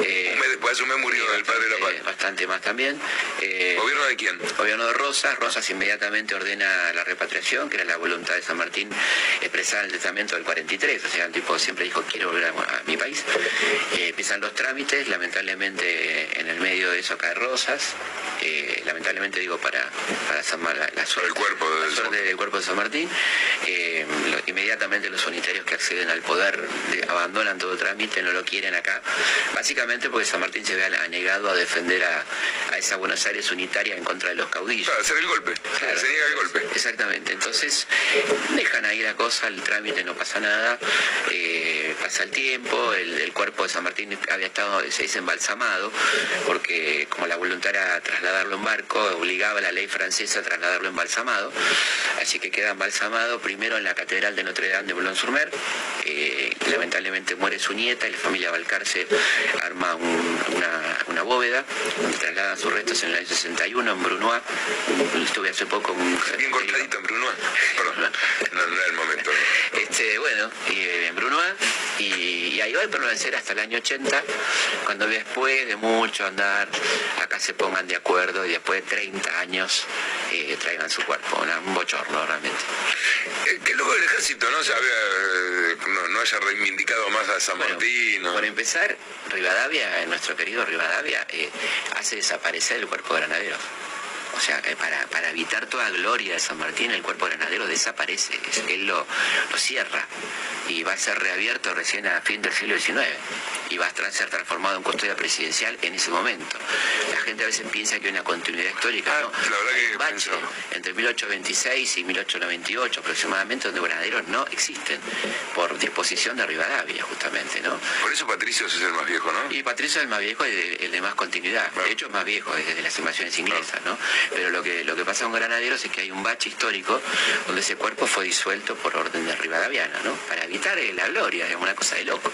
Eh, Un mes después, hace un mes murió el padre de la bastante, bastante más también. Eh, ¿Gobierno de quién? Gobierno de Rosas. Rosas inmediatamente ordena la repatriación, que era la voluntad de San Martín expresada en el testamento del 43. O sea, el tipo siempre dijo, quiero volver a, a mi país. Eh, empiezan los trámites, lamentablemente en el medio de eso cae Rosas. Eh, lamentablemente digo para, para San Mar- la, la suerte, la suerte del cuerpo de San Martín. Eh, lo- inmediatamente los unitarios que acceden al poder de- abandonan todo trámite, no lo quieren acá. Básicamente porque San Martín se ve anegado a defender a, a esa Buenos Aires unitaria en contra de los caudillos. Para hacer el golpe. Se niega el golpe. Exactamente. Entonces, dejan ahí la cosa, el trámite no pasa nada, eh, pasa el tiempo, el, el cuerpo de San Martín había estado, se dice, embalsamado, porque como la voluntad era trasladarlo en barco, obligaba la ley francesa a trasladarlo embalsamado, así que queda embalsamado primero en la Catedral de Notre Dame de Boulogne-sur-Mer, eh, lamentablemente muere su nieta y la familia Balcarce arma un- una, una bóveda, trasladan sus restos en el año 61 en Brunois, estuve hace poco un Bien cortadito en Brunois. Perdón, no, no era el momento. este, bueno, y, eh, en Brunois, y, y ahí va a permanecer hasta el año 80, cuando después de mucho andar, acá se pongan de acuerdo y después de 30 años eh, traigan su cuerpo, una- un bochorno realmente. Eh, que luego el ejército no, se había, eh, no, no haya reivindicado más a San Martín. ¿no? Por empezar, Rivadavia, nuestro querido Rivadavia, hace desaparecer el cuerpo granadero. O sea, que para, para evitar toda gloria de San Martín, el cuerpo granadero desaparece, es- él lo, lo cierra y va a ser reabierto recién a fin del siglo XIX y va a ser transformado en custodia presidencial en ese momento. La gente a veces piensa que hay una continuidad histórica, ¿no? Hay un bache entre 1826 y 1898 aproximadamente, donde granaderos no existen, por disposición de Rivadavia, justamente, ¿no? Por eso Patricio es el más viejo, ¿no? Y Patricio es el más viejo y el, el de más continuidad. De hecho, es más viejo desde las invasiones inglesas, ¿no? Pero lo que, lo que pasa con Granaderos es que hay un bache histórico donde ese cuerpo fue disuelto por orden de Rivadaviana, ¿no? Para evitar eh, la gloria, es una cosa de loco.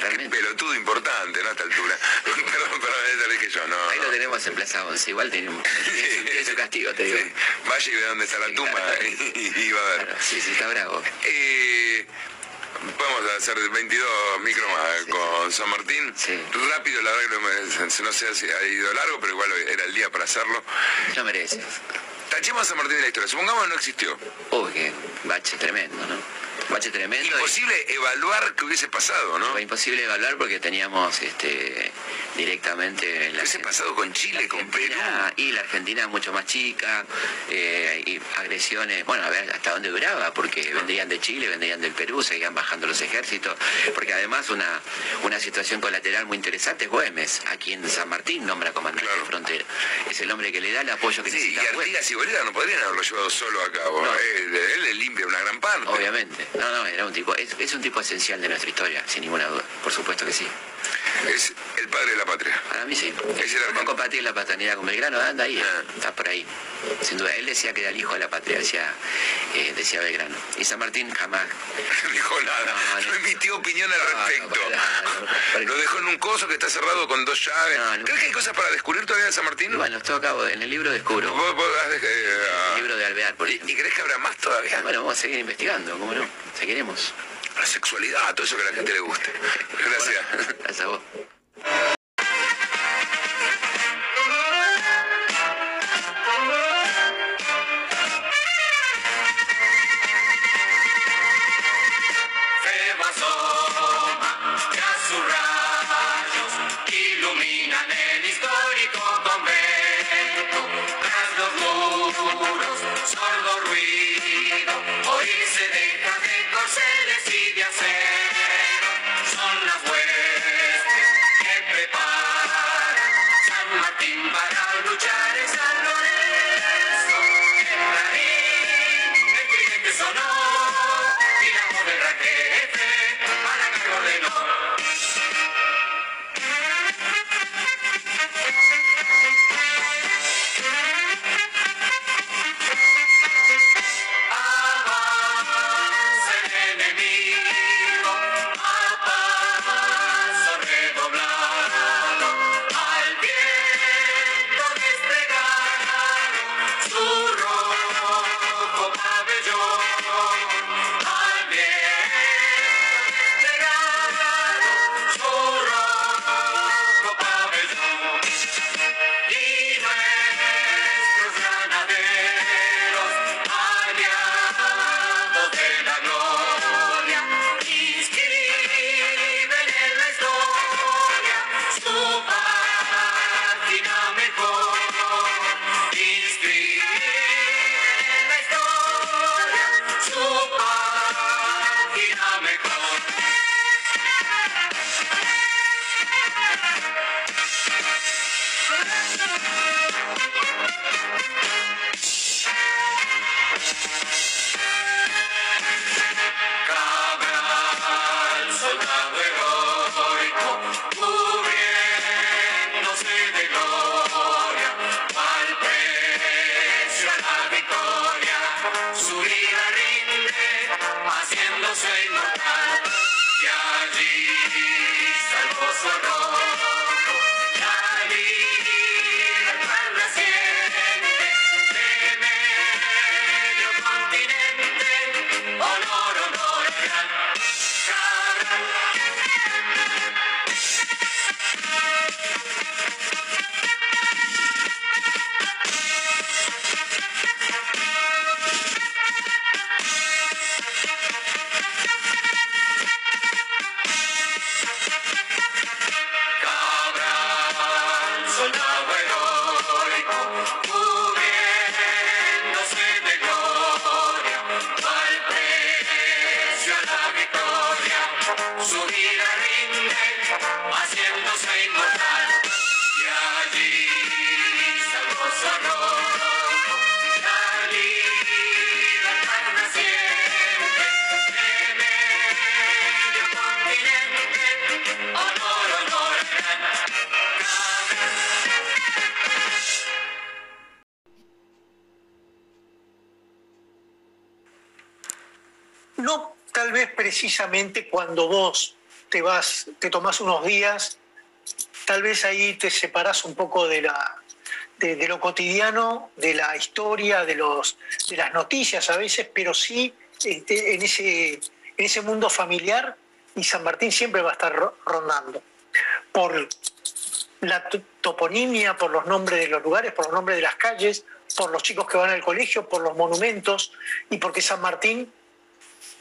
Realmente. Pelotudo importante, ¿no? A esta altura. perdón, perdón, eso dije yo, no. Ahí no. lo tenemos en Plaza 11, igual tenemos, su- tiene su castigo, te digo. Vaya y ve dónde está la tumba y, y va a ver. Sí, sí, está bravo. Eh, vamos a hacer 22 micro más con San Martín. Rápido, la verdad que no, sé si ha ido largo, pero igual era el día para hacerlo. No merece. Tachemos a San Martín de la historia. Supongamos que no existió. Uy, qué bache tremendo, ¿no? Bache tremendo. y- Imposible evaluar qué hubiese pasado, ¿no? Fue imposible evaluar porque teníamos este, directamente la hubiese pasado con Chile, con Perú. Y la Argentina mucho más chica, eh, y agresiones, bueno, a ver hasta dónde duraba, porque vendrían de Chile, vendrían del Perú, seguían bajando los ejércitos, porque además una, una situación colateral muy interesante es Güemes, aquí en San Martín nombra comandante de frontera. Es el hombre que le da el apoyo que Sí, y necesita Güemes. Artigas y Bolívar no podrían haberlo llevado solo a cabo. Él, él le limpia una gran parte. Obviamente. No, no, era un tipo, es, es un tipo esencial de nuestra historia, sin ninguna duda. Por supuesto que sí. Es el padre de la patria. Para mí sí. ¿Cómo compartir la paternidad con Belgrano? Anda ahí, Ah. está por ahí. Sin duda, él decía que era el hijo de la patria, decía, eh, decía Belgrano. Y San Martín jamás. No dijo nada, no, emitió opinión al respecto. Lo dejó en un coso que está cerrado con dos llaves. ¿Crees que hay cosas para descubrir todavía de San Martín? Bueno, esto acabo, en el libro descubro. Vos- vos has de- eh, El libro de Alvear, por ¿Y, y crees que habrá más todavía? Bueno, vamos a seguir investigando, ¿cómo no? Seguiremos. La sexualidad, todo eso que a la gente le guste. Gracias. Gracias a vos. Cuando vos te vas, te tomás unos días, tal vez ahí te separás un poco de la de, lo cotidiano, de la historia, de los de las noticias a veces, pero sí este, en ese en ese mundo familiar y San Martín siempre va a estar ro- rondando. Por la to- toponimia, por los nombres de los lugares, por los nombres de las calles, por los chicos que van al colegio, por los monumentos y porque San Martín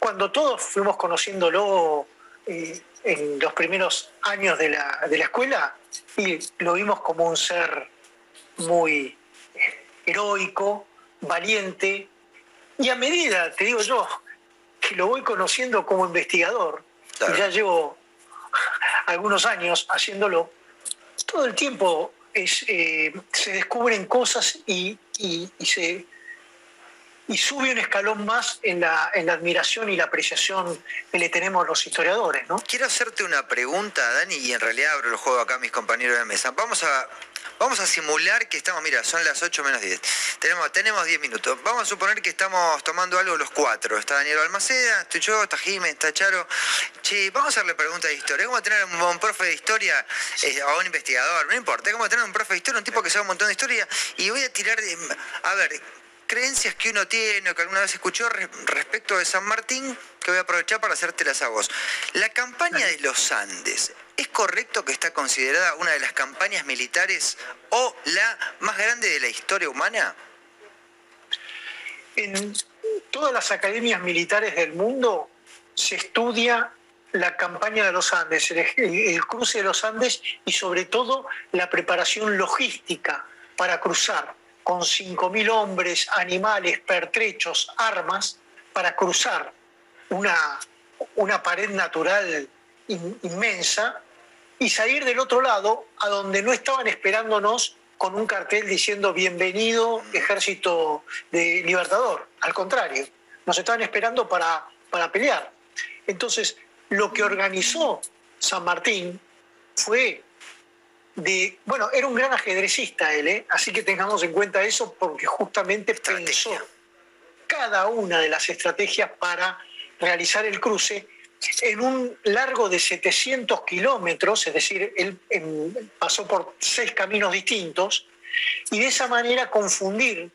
cuando todos fuimos conociéndolo eh, en los primeros años de la, de la escuela, y lo vimos como un ser muy eh, heroico, valiente, y a medida, te digo yo, que lo voy conociendo como investigador, y ya llevo algunos años haciéndolo, todo el tiempo es, eh, se descubren cosas y, y- y se y sube un escalón más en la, en la admiración y la apreciación que le tenemos los historiadores, ¿no? Quiero hacerte una pregunta, Dani, y en realidad abro el juego acá a mis compañeros de mesa. Vamos a, vamos a simular que estamos, mira, son las 8 menos 10. Tenemos, tenemos 10 minutos. Vamos a suponer que estamos tomando algo los cuatro. Está Daniel Balmaceda, estoy yo, está Jiménez, está Charo. Che, vamos a hacerle preguntas de historia. ¿Cómo tener un, un profe de historia eh, o un investigador? No importa. ¿Cómo tener un profe de historia, un tipo que sabe un montón de historia? Y voy a tirar, de- a ver, creencias que uno tiene o que alguna vez escuchó re- respecto de San Martín, que voy a aprovechar para hacértelas a vos. La campaña de los Andes, ¿es correcto que está considerada una de las campañas militares o la más grande de la historia humana? En todas las academias militares del mundo se estudia la campaña de los Andes, el, el cruce de los Andes y sobre todo la preparación logística para cruzar con 5.000 hombres, animales, pertrechos, armas, para cruzar una, una pared natural in- inmensa y salir del otro lado a donde no estaban esperándonos con un cartel diciendo bienvenido ejército de libertador. Al contrario, nos estaban esperando para, para pelear. Entonces, lo que organizó San Martín fue de, bueno, era un gran ajedrecista él, ¿eh? así que tengamos en cuenta eso porque justamente pensó cada una de las estrategias para realizar el cruce en un largo de 700 kilómetros, es decir, él pasó por seis caminos distintos, y de esa manera confundir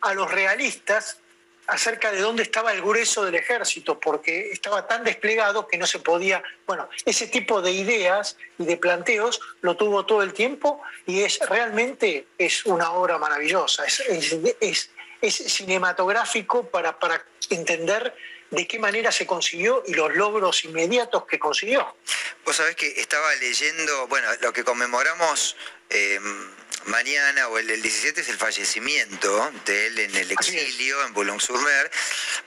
a los realistas acerca de dónde estaba el grueso del ejército, porque estaba tan desplegado que no se podía, bueno, ese tipo de ideas y de planteos lo tuvo todo el tiempo y es realmente es una obra maravillosa, es, es- cinematográfico para, para entender de qué manera se consiguió y los logros inmediatos que consiguió. Vos sabés que estaba leyendo, bueno, lo que conmemoramos eh, mañana o el, el 17 es el fallecimiento de él en el exilio en Boulogne-sur-Mer,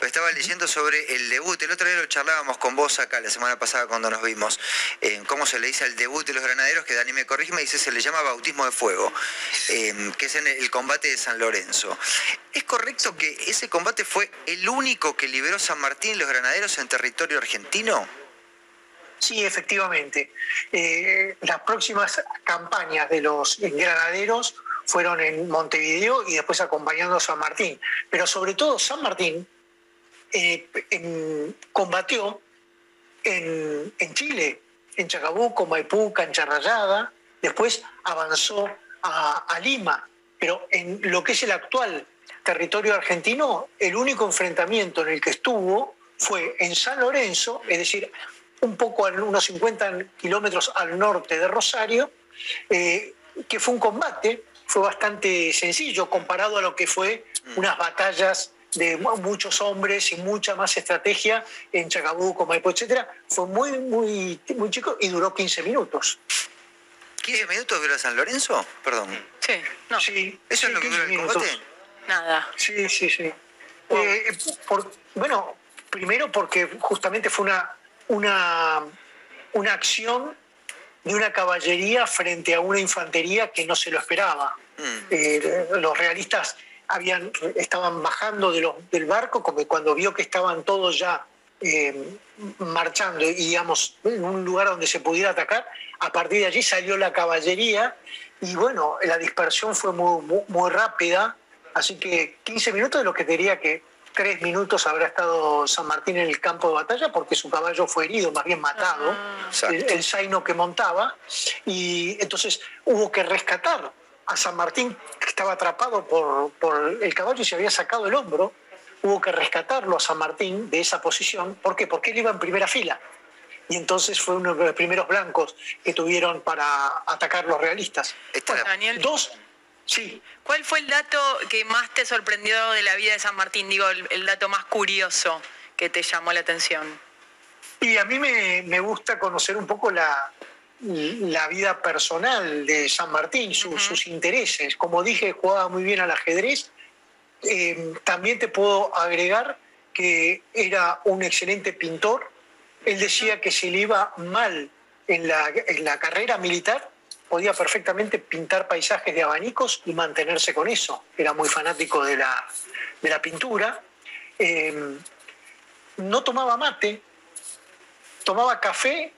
estaba leyendo sobre el debut, el otro día lo charlábamos con vos acá la semana pasada cuando nos vimos, eh, cómo se le dice al debut de los granaderos, que Dani me corrige, me dice se le llama bautismo de fuego, eh, que es en el combate de San Lorenzo. ¿Es correcto que ese combate fue el único que liberó San Martín y los granaderos en territorio argentino? Sí, efectivamente. Eh, las próximas campañas de los granaderos fueron en Montevideo y después acompañando a San Martín. Pero sobre todo San Martín eh, combatió en, Chile, en Chacabuco, Maipú, Cancha Rayada, después avanzó a Lima, pero en lo que es el actual territorio argentino, el único enfrentamiento en el que estuvo fue en San Lorenzo, es decir, un poco a unos 50 kilómetros al norte de Rosario, eh, que fue un combate, fue bastante sencillo comparado a lo que fue unas batallas de mu- muchos hombres y mucha más estrategia en Chacabuco, Maipú, etcétera. Fue muy, muy, muy chico y duró 15 minutos. ¿15 minutos dura San Lorenzo? Perdón. Sí, no. Sí, ¿Eso es lo que dura el minutos. combate? Nada. Sí, sí, sí. Eh, por- bueno, primero porque justamente fue una, una, una acción de una caballería frente a una infantería que no se lo esperaba. Eh, los realistas habían, estaban bajando de los- del barco como cuando vio que estaban todos ya eh, marchando y digamos en un lugar donde se pudiera atacar, a partir de allí salió la caballería y bueno, la dispersión fue muy, muy, muy rápida, así que 15 minutos de lo que diría que tres minutos habrá estado San Martín en el campo de batalla porque su caballo fue herido, más bien matado, el, el zaino que montaba, y entonces hubo que rescatar a San Martín, que estaba atrapado por, por el caballo y se había sacado el hombro, hubo que rescatarlo a San Martín de esa posición. ¿Por qué? Porque él iba en primera fila. Y entonces fue uno de los primeros blancos que tuvieron para atacar los realistas. Bueno, Daniel. Dos, sí. ¿Cuál fue el dato que más te sorprendió de la vida de San Martín? Digo, el, el dato más curioso que te llamó la atención? Y a mí me, me gusta conocer un poco la, la vida personal de San Martín, su- sus intereses. Como dije, jugaba muy bien al ajedrez. Eh, también te puedo agregar que era un excelente pintor. Él decía que si le iba mal en la, en la carrera militar, podía perfectamente pintar paisajes de abanicos y mantenerse con eso. Era muy fanático de la, de la pintura. Eh, no tomaba mate, tomaba café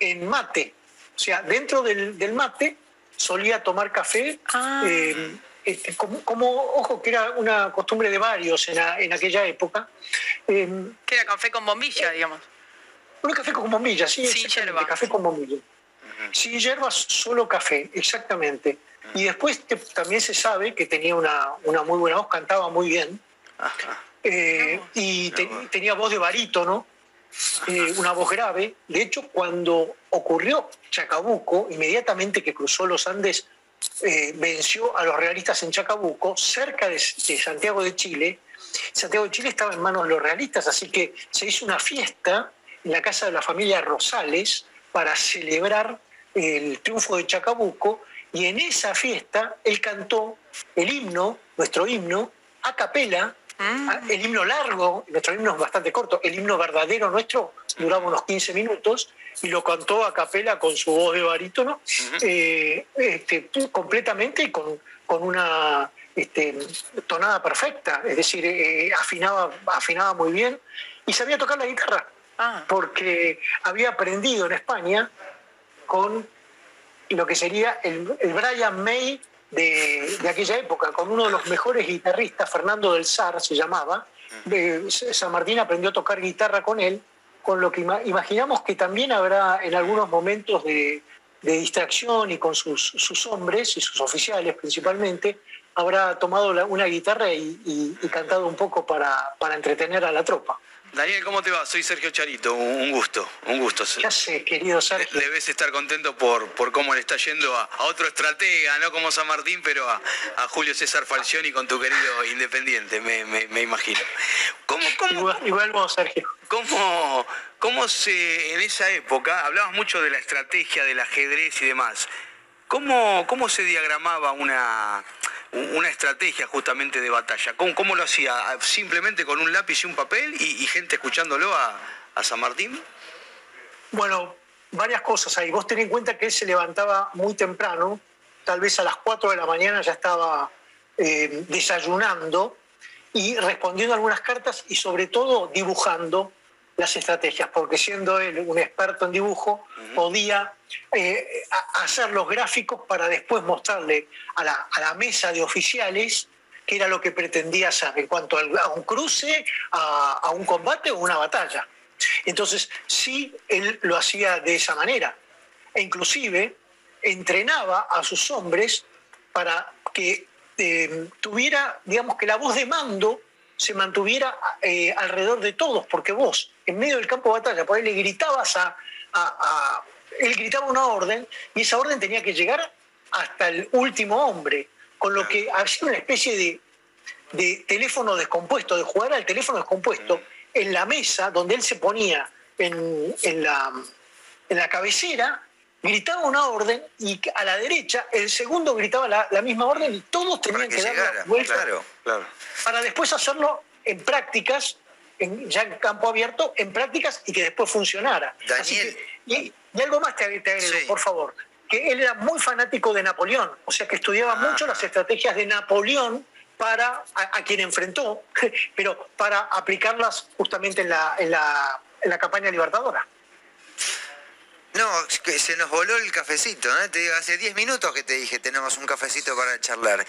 en mate. O sea, dentro del, del mate solía tomar café, eh, este, como, como, ojo, que era una costumbre de varios en, en aquella época. Eh, Que era café con bombilla, digamos. un café con bombilla, sí, Sin exactamente, café con bombilla. Sin hierbas, solo café, exactamente. Y después te- también se sabe que tenía una, una muy buena voz, cantaba muy bien. Eh, y te- tenía voz de barítono, eh, una voz grave. De hecho, cuando ocurrió Chacabuco, inmediatamente que cruzó los Andes, eh, venció a los realistas en Chacabuco, cerca de, de Santiago de Chile. Santiago de Chile estaba en manos de los realistas, así que se hizo una fiesta en la casa de la familia Rosales para celebrar el triunfo de Chacabuco y en esa fiesta él cantó el himno, nuestro himno, a capela, a- el himno largo, nuestro himno es bastante corto, el himno verdadero nuestro duraba unos 15 minutos y lo cantó a capela con su voz de barítono eh, este, completamente y con, con una este, tonada perfecta, es decir, eh, afinaba, afinaba muy bien y sabía tocar la guitarra, porque había aprendido en España con lo que sería el, el Brian May de, de aquella época, con uno de los mejores guitarristas, Fernando del Sar se llamaba. De- San Martín aprendió a tocar guitarra con él, con lo que ima- imaginamos que también habrá en algunos momentos de, de distracción y con sus, sus hombres y sus oficiales principalmente, habrá tomado la- una guitarra y, y- y cantado un poco para, para entretener a la tropa. Daniel, ¿cómo te va? Soy Sergio Charito, un gusto, un gusto. ¿Qué hace, querido Sergio? Debes estar contento por, por cómo le está yendo a, a otro estratega, no como San Martín, pero a, a Julio César Falcioni con tu querido Independiente, me, me- me imagino. ¿Cómo, cómo, igual, igual vos, Sergio. ¿Cómo, cómo se, en esa época, hablabas mucho de la estrategia, del ajedrez y demás, ¿cómo, cómo se diagramaba una, una estrategia justamente de batalla? ¿Cómo, cómo lo hacía? ¿Simplemente con un lápiz y un papel y, gente escuchándolo a, San Martín? Bueno, varias cosas ahí. Vos ten en cuenta que él se levantaba muy temprano, tal vez a las 4 de la mañana ya estaba eh, desayunando y respondiendo algunas cartas y sobre todo dibujando las estrategias, porque siendo él un experto en dibujo, podía eh, hacer los gráficos para después mostrarle a la, a la mesa de oficiales qué era lo que pretendía hacer en cuanto a un cruce, a, a un combate o una batalla. Entonces, sí, él lo hacía de esa manera. E inclusive entrenaba a sus hombres para que eh, tuviera, digamos, que la voz de mando se mantuviera eh, alrededor de todos, porque vos, en medio del campo de batalla, por ahí le gritabas a, a- a- Él gritaba una orden y esa orden tenía que llegar hasta el último hombre, con lo que hacía una especie de, de teléfono descompuesto, de jugar al teléfono descompuesto, en la mesa donde él se ponía en, en la, en la cabecera, gritaba una orden y a la derecha el segundo gritaba la, la misma orden y todos tenían que, dar la vuelta Claro, claro. para después hacerlo en prácticas, en, ya en campo abierto, en prácticas y que después funcionara. Así que- y, y algo más te, te agrego, por favor, que él era muy fanático de Napoleón, o sea que estudiaba mucho las estrategias de Napoleón para a, a quien enfrentó, pero para aplicarlas justamente en la, en la, en la campaña libertadora. No, que se nos voló el cafecito, digo, hace 10 minutos que te dije tenemos un cafecito para charlar.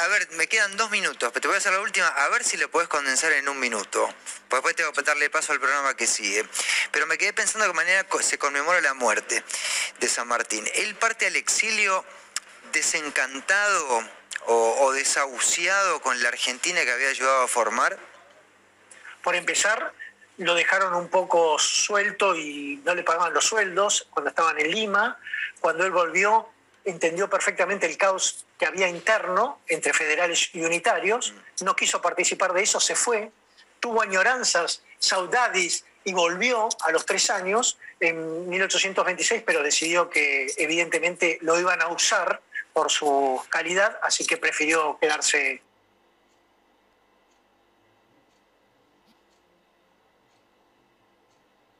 A ver, me quedan dos minutos, pero te voy a hacer la última, a ver si lo podés condensar en un minuto. Pues después tengo que darle paso al programa que sigue. Pero me quedé pensando qué manera se conmemora la muerte de San Martín. Él parte al exilio desencantado o desahuciado con la Argentina que había ayudado a formar. Por empezar, lo dejaron un poco suelto y no le pagaban los sueldos cuando estaban en Lima. Cuando él volvió, entendió perfectamente el caos que había interno entre federales y unitarios. No quiso participar de eso, se fue. Tuvo añoranzas saudades y volvió a los tres años en 1826, pero decidió que evidentemente lo iban a usar por su calidad, así que prefirió quedarse